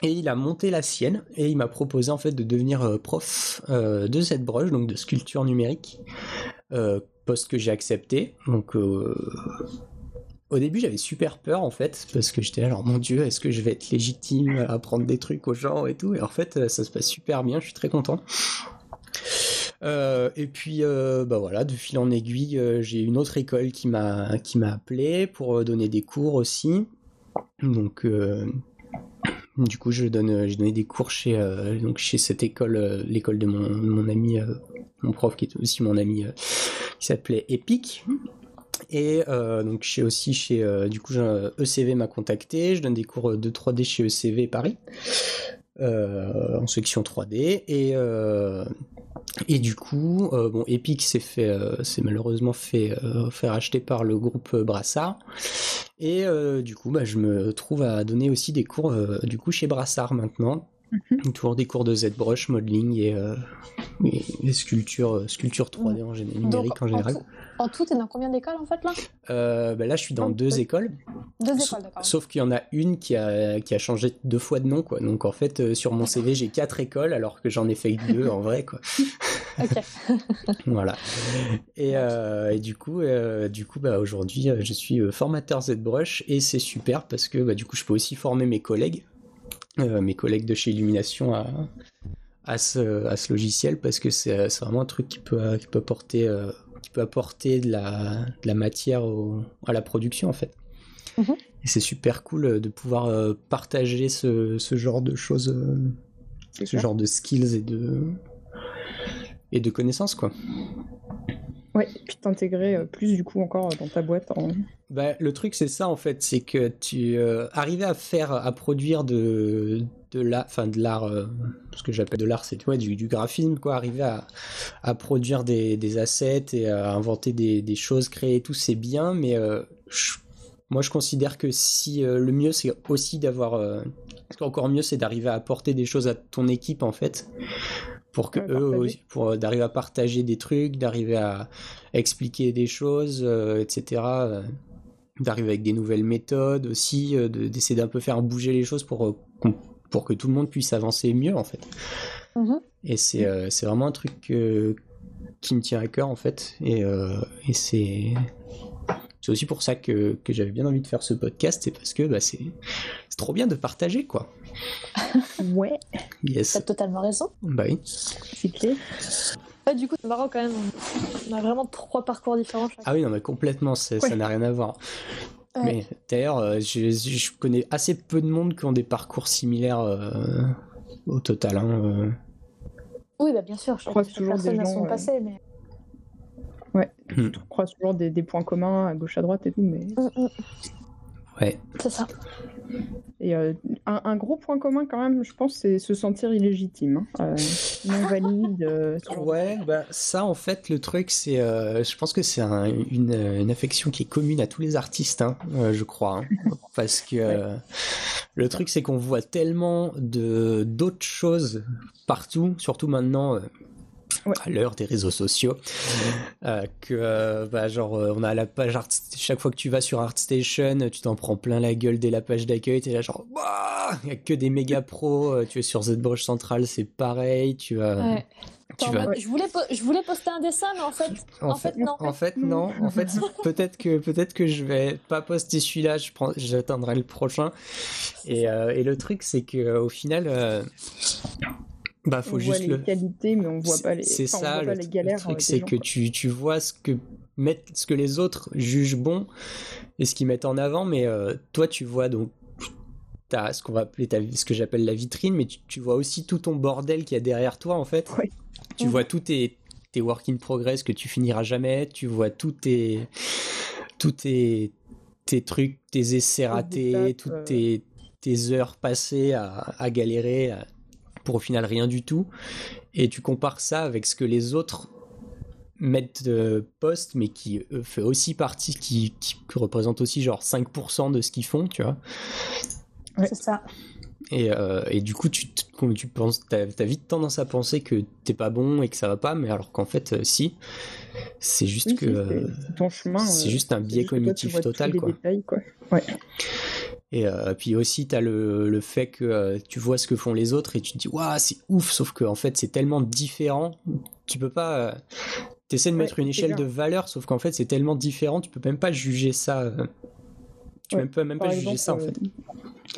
et il a monté la sienne et il m'a proposé en fait de devenir prof de ZBrush, donc de sculpture numérique, poste que j'ai accepté. Donc au début, j'avais super peur en fait, parce que j'étais genre mon dieu, est-ce que je vais être légitime à apprendre des trucs aux gens et tout? Et en fait, ça se passe super bien, je suis très content. Euh, et puis, euh, bah voilà, de fil en aiguille, euh, j'ai une autre école qui m'a qui m'a appelé pour donner des cours aussi. Donc, du coup, je donne, j'ai donné des cours chez donc chez cette école, l'école de mon, mon ami, mon prof qui est aussi mon ami, qui s'appelait Epic. Et donc chez aussi chez du coup ECV m'a contacté, je donne des cours de 3D chez ECV Paris en section 3D et et du coup, euh, bon, Epic s'est fait, euh, malheureusement fait euh, faire acheter par le groupe Brassard. Et du coup, bah, je me trouve à donner aussi des cours du coup chez Brassard maintenant. Mhm. Toujours des cours de ZBrush, modeling et, et, sculpture, sculpture 3D en général, numérique en général. En tout, t'es dans combien d'écoles en fait là? Euh, bah Là, je suis dans deux écoles. Deux écoles, d'accord. Sauf qu'il y en a une qui a, qui a changé deux fois de nom, quoi. Donc en fait, euh, sur mon CV, j'ai quatre écoles alors que j'en ai fait deux en vrai, quoi. [LAUGHS] ok. [LAUGHS] voilà. Et, euh, et, du coup, du coup, bah aujourd'hui, je suis formateur ZBrush et c'est super parce que bah, du coup, je peux aussi former mes collègues, mes collègues de chez Illumination à, à ce, à ce logiciel parce que c'est vraiment un truc qui peut, qui peut porter peut apporter de la, de la matière à la production en fait. Mhm. Et c'est super cool euh, de pouvoir euh, partager ce, ce, genre de choses, euh, ce genre de skills et de, et de connaissances quoi. Ouais, puis t'intégrer plus du coup encore dans ta boîte. En... Bah, le truc c'est ça en fait, c'est que tu arrivais à faire, à produire de, de enfin de l'art, euh, ce que j'appelle de l'art, c'est du, graphisme, quoi, arriver à, à produire des, des, assets et à inventer des, des choses, créer tout, c'est bien, mais euh, moi je considère que si euh, le mieux c'est aussi d'avoir, encore mieux c'est d'arriver à apporter des choses à ton équipe en fait, pour que eux, pour d'arriver à partager des trucs, d'arriver à expliquer des choses, etc d'arriver avec des nouvelles méthodes aussi, d'essayer d'un peu faire bouger les choses pour pour que tout le monde puisse avancer mieux en fait. Mhm. Et euh, c'est vraiment un truc qui me tient à cœur en fait. Et, euh, et c'est aussi pour ça que, que j'avais bien envie de faire ce podcast, c'est parce que bah, c'est trop bien de partager quoi. [LAUGHS] ouais. Yes. T'as totalement raison. Bah oui. C'est clair. du coup, c'est marrant quand même. On a vraiment trois parcours différents. Ah oui, non, mais complètement, ça n'a rien à voir. Mais d'ailleurs, euh, je, connais assez peu de monde qui ont des parcours similaires euh, au total. Hein, euh. Oui, bah bien sûr, je crois que toujours des gens, sont passées, mais... Ouais, je crois toujours des, des, points communs à gauche à droite et tout, mais... Mm, mm. Ouais. C'est ça. Et euh, un, gros point commun quand même, je pense, c'est se sentir illégitime, hein. euh, non valide. Euh, ouais, bah ça en fait, le truc, c'est, je pense que c'est une, affection qui est commune à tous les artistes, hein, je crois, hein. [LAUGHS] parce que le truc, c'est qu'on voit tellement de d'autres choses partout, surtout maintenant à l'heure des réseaux sociaux, euh, que euh, bah, genre euh, on a la page Art, chaque fois que tu vas sur ArtStation, tu t'en prends plein la gueule dès la page d'accueil, t'es là genre il y a que des méga pros, tu es sur ZBrush Central, c'est pareil, tu vas Tu vas... je, voulais je voulais poster un dessin, mais en fait, en, fait, non. En fait, non. En fait, [LAUGHS] peut-être que peut-être que je vais pas poster celui-là. Je prends, j'attendrai le prochain. Et, et le truc, c'est que au final, bah, faut on juste voit les le... qualités, mais on voit pas les. C'est ça, le, les galères. Le truc, c'est que tu, tu vois ce que mettent, ce que les autres jugent bon et ce qu'ils mettent en avant, mais euh, toi, tu vois donc as ce qu'on va appeler ce que j'appelle la vitrine, mais tu, vois aussi tout ton bordel qu'il y a derrière toi en fait. Tu vois tous tes, tes work in progress que tu finiras jamais, tu vois tous tes, tous tes, tes trucs, tes essais ratés, toutes euh. tes, tes heures passées à, à galérer, à, pour au final rien du tout. Et tu compares ça avec ce que les autres mettre de post, mais qui euh, fait aussi partie, qui, qui représente aussi genre 5% de ce qu'ils font, tu vois. C'est ça. Et, euh, et, du coup, tu, tu penses, t'as as vite tendance à penser que t'es pas bon et que ça va pas, mais alors qu'en fait, euh, si, c'est juste que euh, ton chemin, c'est juste un biais cognitif total, quoi. Détails, quoi. Ouais. Et puis aussi, t'as le, le fait que tu vois ce que font les autres et tu te dis, waouh, c'est ouf, sauf que en fait, c'est tellement différent, tu peux pas. T'essaies de mettre une échelle de valeur, sauf qu'en fait, c'est tellement différent, tu peux même pas juger ça. Tu ouais, peux même pas juger ça en fait.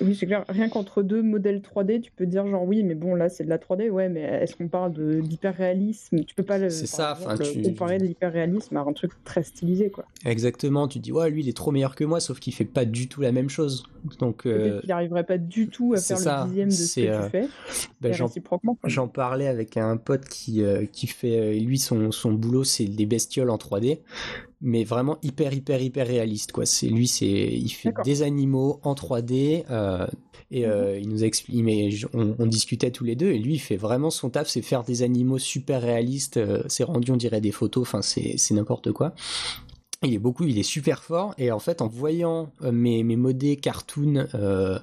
Oui, c'est clair. Rien qu'entre deux modèles 3D, tu peux dire genre oui, mais bon là c'est de la 3D, ouais, mais est-ce qu'on parle de d'hyperréalisme? Tu peux pas le, ça, exemple, tu... comparer de l'hyperréalisme à un truc très stylisé quoi. Exactement. Tu dis ouais, lui il est trop meilleur que moi, sauf qu'il fait pas du tout la même chose. Donc euh... il arriverait pas du tout à faire ça. le dixième de ce que euh... tu fais. Ben, J'en parlais avec un pote qui euh, qui fait euh, lui son son boulot c'est des bestioles en 3D mais vraiment hyper hyper hyper réaliste quoi c'est lui c'est il fait des animaux en 3D euh, et euh, il nous explique mais on, on, discutait tous les deux et lui il fait vraiment son taf c'est faire des animaux super réalistes euh, c'est rendu on dirait des photos enfin c'est c'est n'importe quoi il est beaucoup, il est super fort. Et en fait en voyant euh, mes, mes modés cartoon, euh,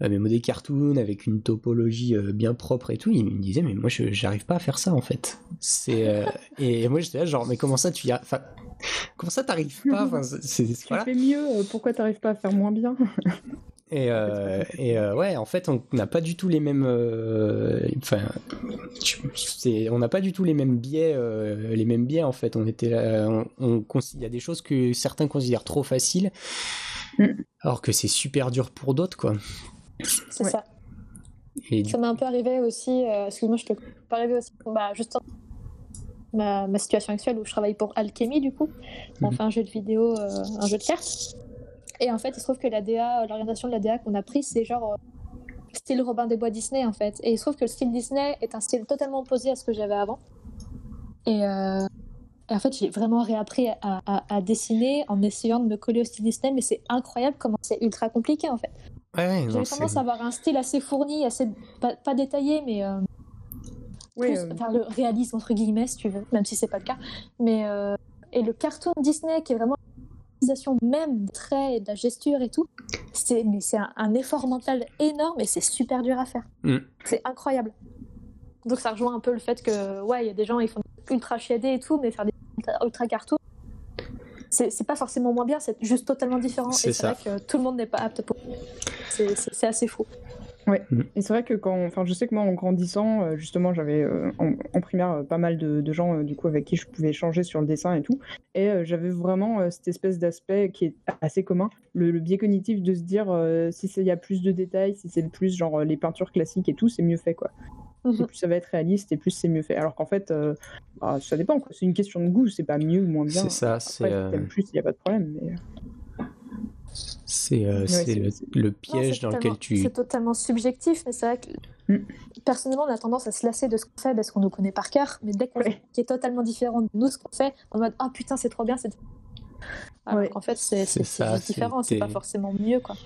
mes modés cartoon avec une topologie euh, bien propre et tout, il me disait mais moi je j'arrive pas à faire ça en fait. C'est euh, et moi j'étais là genre mais comment ça tu y enfin comment ça t'arrives pas? enfin, c'est, Tu fais mieux, pourquoi t'arrives pas à faire moins bien? Et, euh, et euh, ouais, en fait, on n'a pas du tout les mêmes. Euh, enfin, on n'a pas du tout les mêmes biais. euh, les mêmes biais en fait. On était là, on, on il y a des choses que certains considèrent trop faciles, Mm. alors que c'est super dur pour d'autres, quoi. C'est Ouais. ça. Et du- Ça m'est un peu arrivé aussi, euh, excuse-moi, je te pas arrivé aussi, bah, juste en- ma, ma situation actuelle où je travaille pour Alchemy du coup. On Mhm. fait un jeu de vidéo, euh, un jeu de cartes. Et en fait, il se trouve que la DA, l'orientation de la DA qu'on a pris, c'est genre euh, style Robin des Bois Disney en fait. Et il se trouve que le style Disney est un style totalement opposé à ce que j'avais avant. Et, euh, et en fait, j'ai vraiment réappris à, à- à dessiner en essayant de me coller au style Disney, mais c'est incroyable comment c'est ultra compliqué en fait. ouais, J'avais tendance à avoir un style assez fourni, assez pas, pas détaillé, mais euh, Oui, plus euh, vers le réalisme entre guillemets, si tu veux, même si c'est pas le cas. Mais euh, et le cartoon Disney qui est vraiment l'utilisation même des traits et de la gesture et tout, c'est un, un effort mental énorme et c'est super dur à faire. Mm. C'est incroyable. Donc ça rejoint un peu le fait que ouais, il y a des gens ils font ultra chiadés et tout, mais faire des ultra, cartoons c'est pas forcément moins bien, c'est juste totalement différent. C'est Et c'est ça. vrai que tout le monde n'est pas apte pour. C'est- C'est c'est assez fou. Et c'est vrai que quand, enfin, je sais que moi, en grandissant, euh, justement, j'avais euh, en, en primaire euh, pas mal de, de gens, euh, du coup, avec qui je pouvais échanger sur le dessin et tout. Et euh, j'avais vraiment euh, cette espèce d'aspect qui est assez commun, le, le biais cognitif de se dire euh, si il y a plus de détails, si c'est plus genre les peintures classiques et tout, c'est mieux fait, quoi. Et Mhm. plus ça va être réaliste, et plus c'est mieux fait. Alors qu'en fait, euh, bah, ça dépend, quoi. C'est une question de goût, c'est pas mieux ou moins bien. C'est ça, Après, c'est, si t'aimes plus, il n'y a pas de problème. Mais... c'est, euh, le, piège dans lequel tu. C'est totalement subjectif, mais c'est vrai que Mm. personnellement, on a tendance à se lasser de ce qu'on fait parce qu'on nous connaît par cœur, mais dès qu'on Ouais. qui est totalement différent de nous, ce qu'on fait, on est en mode ah putain, c'est trop bien, c'est. Alors Ouais. qu'en fait, c'est différent, c'est pas forcément mieux quoi.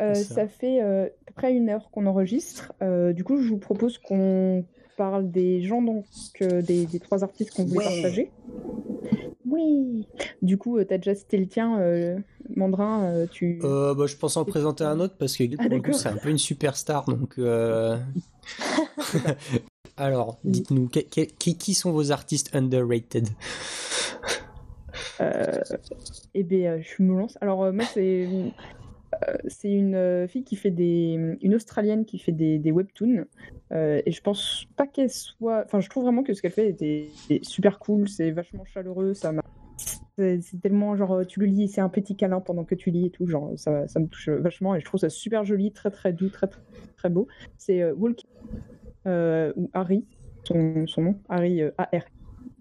Euh, C'est ça. ça. fait euh, à peu près une heure qu'on enregistre. Euh, du coup, je vous propose qu'on parle des gens, donc euh, des, des trois artistes qu'on voulait Ouais. partager. Oui. Du coup, tu as déjà cité le tien, euh, Mandrin. euh, tu. Euh, bah, je pense en présenter un autre parce que pour Ah, le coup c'est un peu une superstar donc. euh, [LAUGHS] Alors, dites-nous qui, qui sont vos artistes underrated? Euh, eh bien, je me lance. Alors, euh, moi, c'est. Euh, C'est une euh, fille qui fait des. Une Australienne qui fait des, des webtoons. Euh, et je pense pas qu'elle soit. Enfin, je trouve vraiment que ce qu'elle fait était super cool. C'est vachement chaleureux. Ça. C'est tellement genre tu le lis, c'est un petit câlin pendant que tu lis et tout. Genre, ça, ça me touche vachement et je trouve ça super joli, très très doux, très très, beau. C'est euh, Walkie euh, ou Harry, son, son nom, Harry euh, A-R.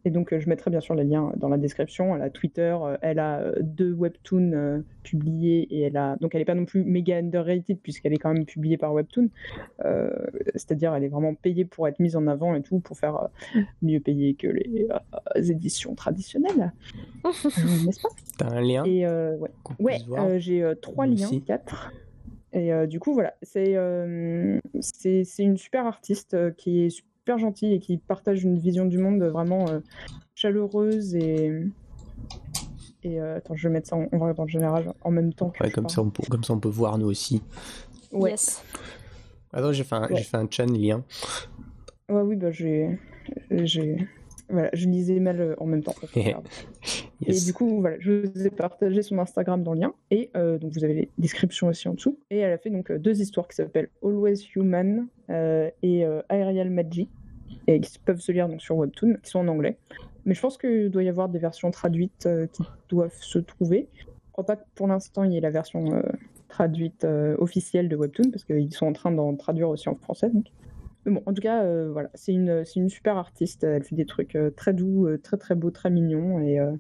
Et donc, euh, je mettrai bien sûr les liens dans la description. Elle a Twitter, euh, elle a euh, deux webtoons euh, publiés et elle a donc elle est pas non plus méga underrated puisqu'elle est quand même publiée par Webtoon. Euh, C'est-à-dire, elle est vraiment payée pour être mise en avant et tout pour faire euh, mieux payée que les euh, éditions traditionnelles, Euh, n'est-ce pas? T'as un lien Et euh, ouais, euh, j'ai euh, trois liens, aussi. quatre. Et euh, du coup, voilà, c'est euh, une super artiste euh, qui est su- super gentil et qui partage une vision du monde vraiment euh, chaleureuse et. Et euh, attends, je vais mettre ça en, général en même temps que. Ouais, comme, parle. ça, on peut, comme ça, on peut voir nous aussi. Ouais. Yes. Attends, j'ai fait, un- Ouais. j'ai fait un chan lien. Ouais, oui, bah j'ai. j'ai... Voilà, je lisais mal euh, en même temps. [LAUGHS] Yes. Et du coup, voilà, je vous ai partagé son Instagram dans le lien. Et euh, donc, vous avez les descriptions aussi en dessous. Et elle a fait donc euh, deux histoires qui s'appellent Always Human euh, et euh, Aerial Magic. Et qui peuvent se lire donc, sur Webtoon, qui sont en anglais. Mais je pense qu'il doit y avoir des versions traduites qui doivent se trouver. Je crois pas que pour l'instant il y ait la version traduite officielle de Webtoon, parce qu'ils sont en train d'en traduire aussi en français. Donc. Mais bon, en tout cas, euh, voilà, c'est une, c'est une super artiste. Elle fait des trucs euh, très doux, euh, très très beaux, très mignons et euh,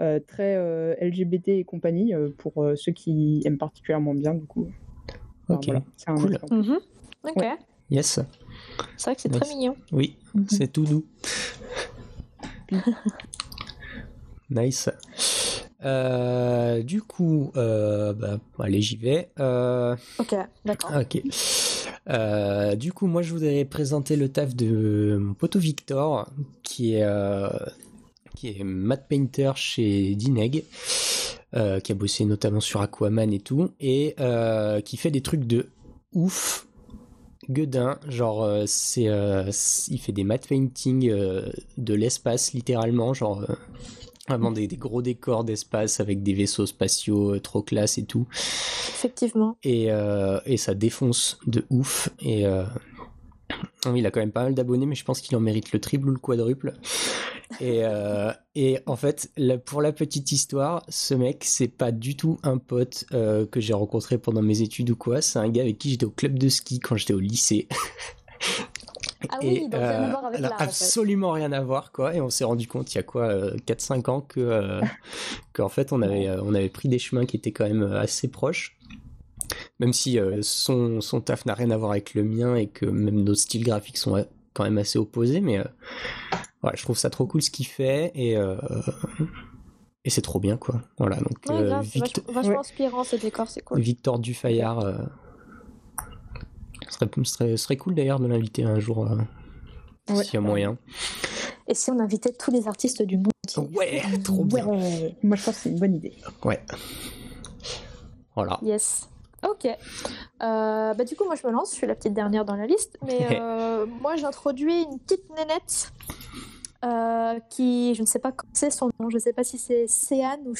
euh, très euh, LGBT et compagnie euh, pour euh, ceux qui aiment particulièrement bien, du coup. Enfin, Ok, voilà, c'est un cool. Mhm. Ok. Ouais. Yes, C'est vrai que c'est très mignon. oui, Mhm. c'est tout doux. [LAUGHS] nice. Euh, du coup, euh, bah, allez, j'y vais. Euh, Ok, d'accord. ok. Euh, du coup, moi, je voudrais présenter le taf de mon poteau Victor, qui est, euh, qui est matte painter chez Dineg, euh, qui a bossé notamment sur Aquaman et tout, et euh, qui fait des trucs de ouf. Guedin, genre c'est, il fait des matte painting de l'espace littéralement, genre vraiment des, des gros décors d'espace avec des vaisseaux spatiaux euh, trop classe et tout Effectivement. et, euh, et ça défonce de ouf. Et euh, il a quand même pas mal d'abonnés, mais je pense qu'il en mérite le triple ou le quadruple. Et, euh, et en fait, pour la petite histoire, ce mec, c'est pas du tout un pote euh, que j'ai rencontré pendant mes études ou quoi. C'est un gars avec qui j'étais au club de ski quand j'étais au lycée. [LAUGHS] Ah oui, donc rien à euh, voir avec elle a l'art, en fait. absolument rien à voir quoi et on s'est rendu compte il y a quoi euh, 4-5 ans que euh, [LAUGHS] qu'en fait on avait euh, on avait pris des chemins qui étaient quand même euh, assez proches même si euh, son, son taf n'a rien à voir avec le mien et que même nos styles graphiques sont euh, quand même assez opposés mais euh, ouais, je trouve ça trop cool ce qu'il fait et euh, et c'est trop bien quoi voilà donc Ouais, euh, grave, c'est Vict- vachement, vachement Ouais. inspirant ce décor, c'est cool. Victor Dufayard euh, serait, serait, serait cool d'ailleurs de l'inviter un jour euh, Ouais. s'il y a moyen Et si on invitait tous les artistes du monde Ouais, trop bien. Ouais. Moi, je pense que c'est une bonne idée. Ouais. Voilà. Yes. Ok. Euh, bah, du coup, moi, je me lance. Je suis la petite dernière dans la liste. Mais euh, moi, j'introduis une petite nénette euh, qui, je ne sais pas quand c'est son nom. Je ne sais pas si c'est Sean ou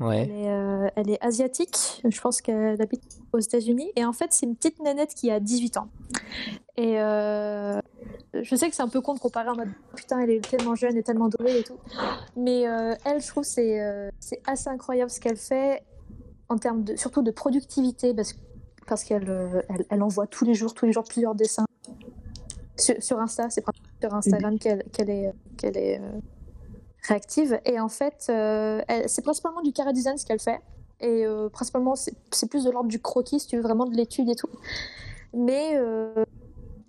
Elle est, euh, elle est asiatique. Je pense qu'elle habite aux États-Unis. Et en fait, c'est une petite nénette qui a 18 ans. Et euh, je sais que c'est un peu con de comparer en mode putain, elle est tellement jeune et tellement douée et tout. Mais euh, elle, je trouve, c'est assez incroyable ce qu'elle fait en termes de, surtout de productivité parce, parce qu'elle elle, elle envoie tous les jours, tous les jours plusieurs dessins sur, sur Insta. C'est sur Instagram qu'elle qu'elle est, réactive. Et en fait, euh, c'est principalement du carré design ce qu'elle fait. Et euh, principalement, c'est plus de l'ordre du croquis, si tu veux, vraiment de l'étude et tout. Mais euh,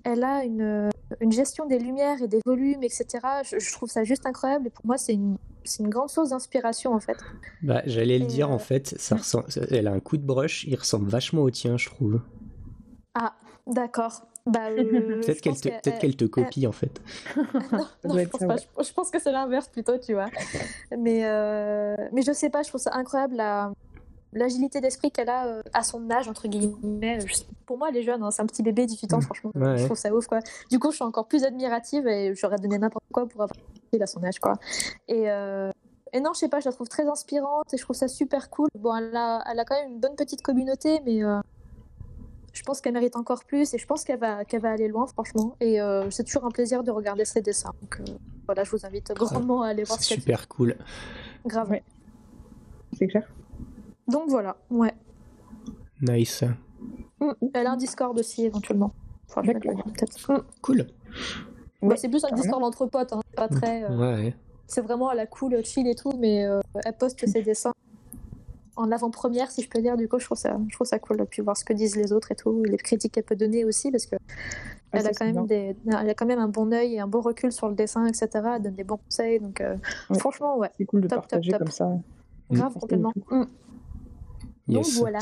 elle a une, une gestion des lumières et des volumes, etc. Je, je trouve ça juste incroyable. Et pour moi, c'est une, une grande source d'inspiration, en fait. Bah, j'allais le dire euh, en fait, ça ressemble, elle a un coup de brush, il ressemble vachement au tien, je trouve. Ah, d'accord. Bah, [LAUGHS] euh, Peut-être je qu'elle te, que- peut-être qu'elle te copie en fait. [LAUGHS] non, [LAUGHS] non, je pense ça, pas. ouais. Je, je pense que c'est l'inverse plutôt, tu vois. Mais, euh, mais je sais pas, je trouve ça incroyable la- l'agilité d'esprit qu'elle a euh, à son âge, entre guillemets. Je pour moi, elle est jeune, hein, c'est un petit bébé, 18 ans, Mm. franchement. Ouais. Je trouve ça ouf, quoi. Du coup, je suis encore plus admirative et j'aurais donné n'importe quoi pour avoir été à son âge, quoi. Et, euh, et non, je sais pas, je la trouve très inspirante et je trouve ça super cool. Bon, elle a, elle a quand même une bonne petite communauté, mais. Je pense qu'elle mérite encore plus et je pense qu'elle va, qu'elle va aller loin, franchement. Et euh, c'est toujours un plaisir de regarder ses dessins. Donc euh, voilà, je vous invite grandement à aller voir ce super cool. Grave. Ouais. C'est clair. Donc voilà, ouais. Nice. Mm. Elle a un Discord aussi, éventuellement. Enfin, je. Mm. Cool. Bah, Ouais, c'est plus un carrément. Discord entre potes, hein, pas très. euh, Ouais. C'est vraiment à la cool, chill et tout, mais euh, elle poste ses dessins en avant-première, si je peux dire. Du coup, je trouve ça, je trouve ça cool. Puis voir ce que disent les autres et tout, les critiques qu'elle peut donner aussi, parce que Ah, elle, a quand même des, elle a quand même un bon œil et un bon recul sur le dessin, etc. Elle donne des bons conseils. Donc, euh, Ouais. franchement, ouais, C'est cool de Top, top, partager top. comme ça. Grave, Mmh. complètement. Mm. Donc voilà.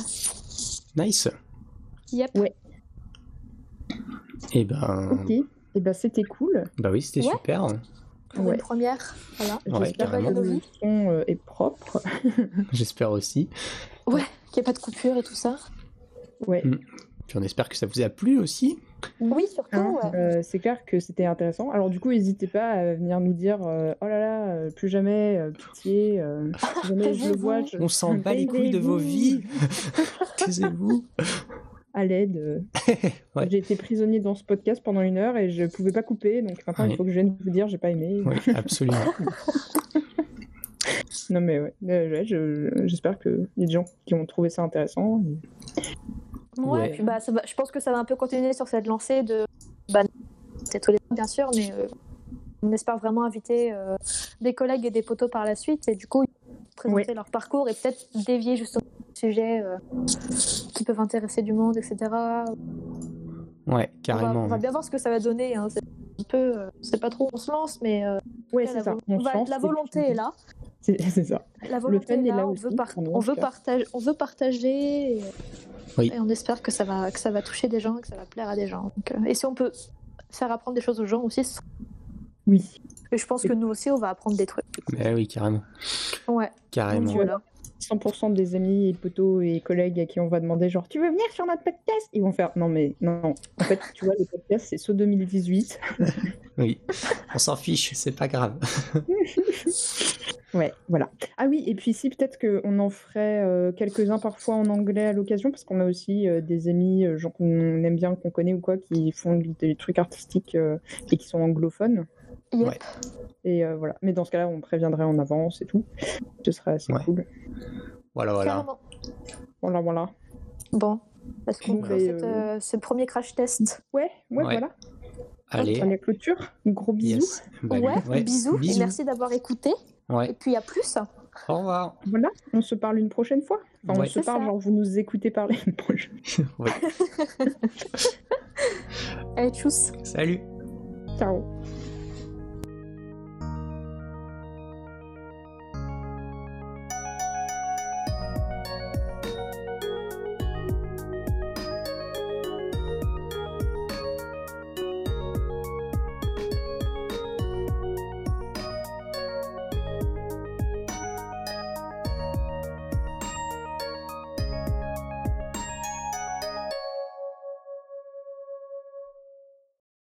Nice. Yep. Ouais. Et ben, Ok. Et ben c'était cool. Bah oui, c'était Ouais. super. Pour Ouais. une première. Voilà. Ouais, J'espère que le son euh, est propre. [LAUGHS] J'espère aussi. Qu'il n'y ait pas de coupure et tout ça. Ouais. Mm. Puis on espère que ça vous a plu aussi. Oui, surtout. Hein, ouais. euh, c'est clair que c'était intéressant. Alors du coup, n'hésitez pas à venir nous dire euh, oh là là, plus jamais, euh, pitié, euh, si [LAUGHS] jamais je le vois, je... On s'en bat les couilles de vos vies. [LAUGHS] Taisez-vous. À l'aide. euh. [LAUGHS] Ouais. J'ai été prisonnier dans ce podcast pendant une heure et je pouvais pas couper, donc maintenant Ouais. il faut que je vienne vous dire j'ai pas aimé. Oui, absolument. [LAUGHS] Non mais ouais, euh, ouais, je- j'espère qu'il y a des gens qui ont trouvé ça intéressant. et- Ouais, Ouais. puis bah, ça va- je pense que ça va un peu continuer sur cette lancée de. Bah, c'est tous les bien sûr, mais euh, on espère vraiment inviter euh, des collègues et des potos par la suite et du coup présenter leur parcours et peut-être dévier justement des sujets euh, qui peuvent intéresser du monde, etc. Ouais, On va, carrément. on va bien voir ce que ça va donner. hein. C'est un peu, euh, c'est pas trop où on se lance, mais euh, Ouais, la, c'est ça. On va- la volonté puis- est là. C'est [LAUGHS] c'est ça. La volonté fun est est là. là on, aussi, veut par- on veut partager, on veut partager. Et, Oui. et on espère que ça va, que ça va toucher des gens, que ça va plaire à des gens. Donc, euh, et si on peut faire apprendre des choses aux gens aussi, Oui. et je pense que nous aussi, on va apprendre des trucs. Eh oui, carrément. Ouais. Carrément. Donc, voilà. 100% des amis et potos et collègues à qui on va demander genre tu veux venir sur notre podcast? Ils vont faire non mais non. En fait, tu vois, le podcast c'est saut 2018. [LAUGHS] Oui. On s'en fiche, c'est pas grave. [LAUGHS] Ouais, voilà. Ah oui, et puis si peut-être qu'on en ferait euh, quelques-uns parfois en anglais à l'occasion, parce qu'on a aussi euh, des amis, euh, gens qu'on aime bien, qu'on connaît ou quoi, qui font des trucs artistiques et qui sont anglophones. Yep. Ouais. Et euh, voilà. Mais dans ce cas-là, on préviendrait en avance et tout. Ce serait assez Ouais. cool. Voilà, voilà. Carrément. Voilà, voilà. Bon. Est-ce qu'on cette, euh, euh, ce premier crash test Ouais, ouais, Ouais. voilà. Allez. À la clôture. Gros bisous. Yes. Bah, ouais, bisous, et merci d'avoir écouté. Et puis à plus. Au revoir. Voilà, on se parle une prochaine fois. Enfin, Ouais. on se parle, ça. genre vous nous écoutez parler une prochaine. [LAUGHS] Ouais. [LAUGHS] Allez, tchuss. Salut. Ciao.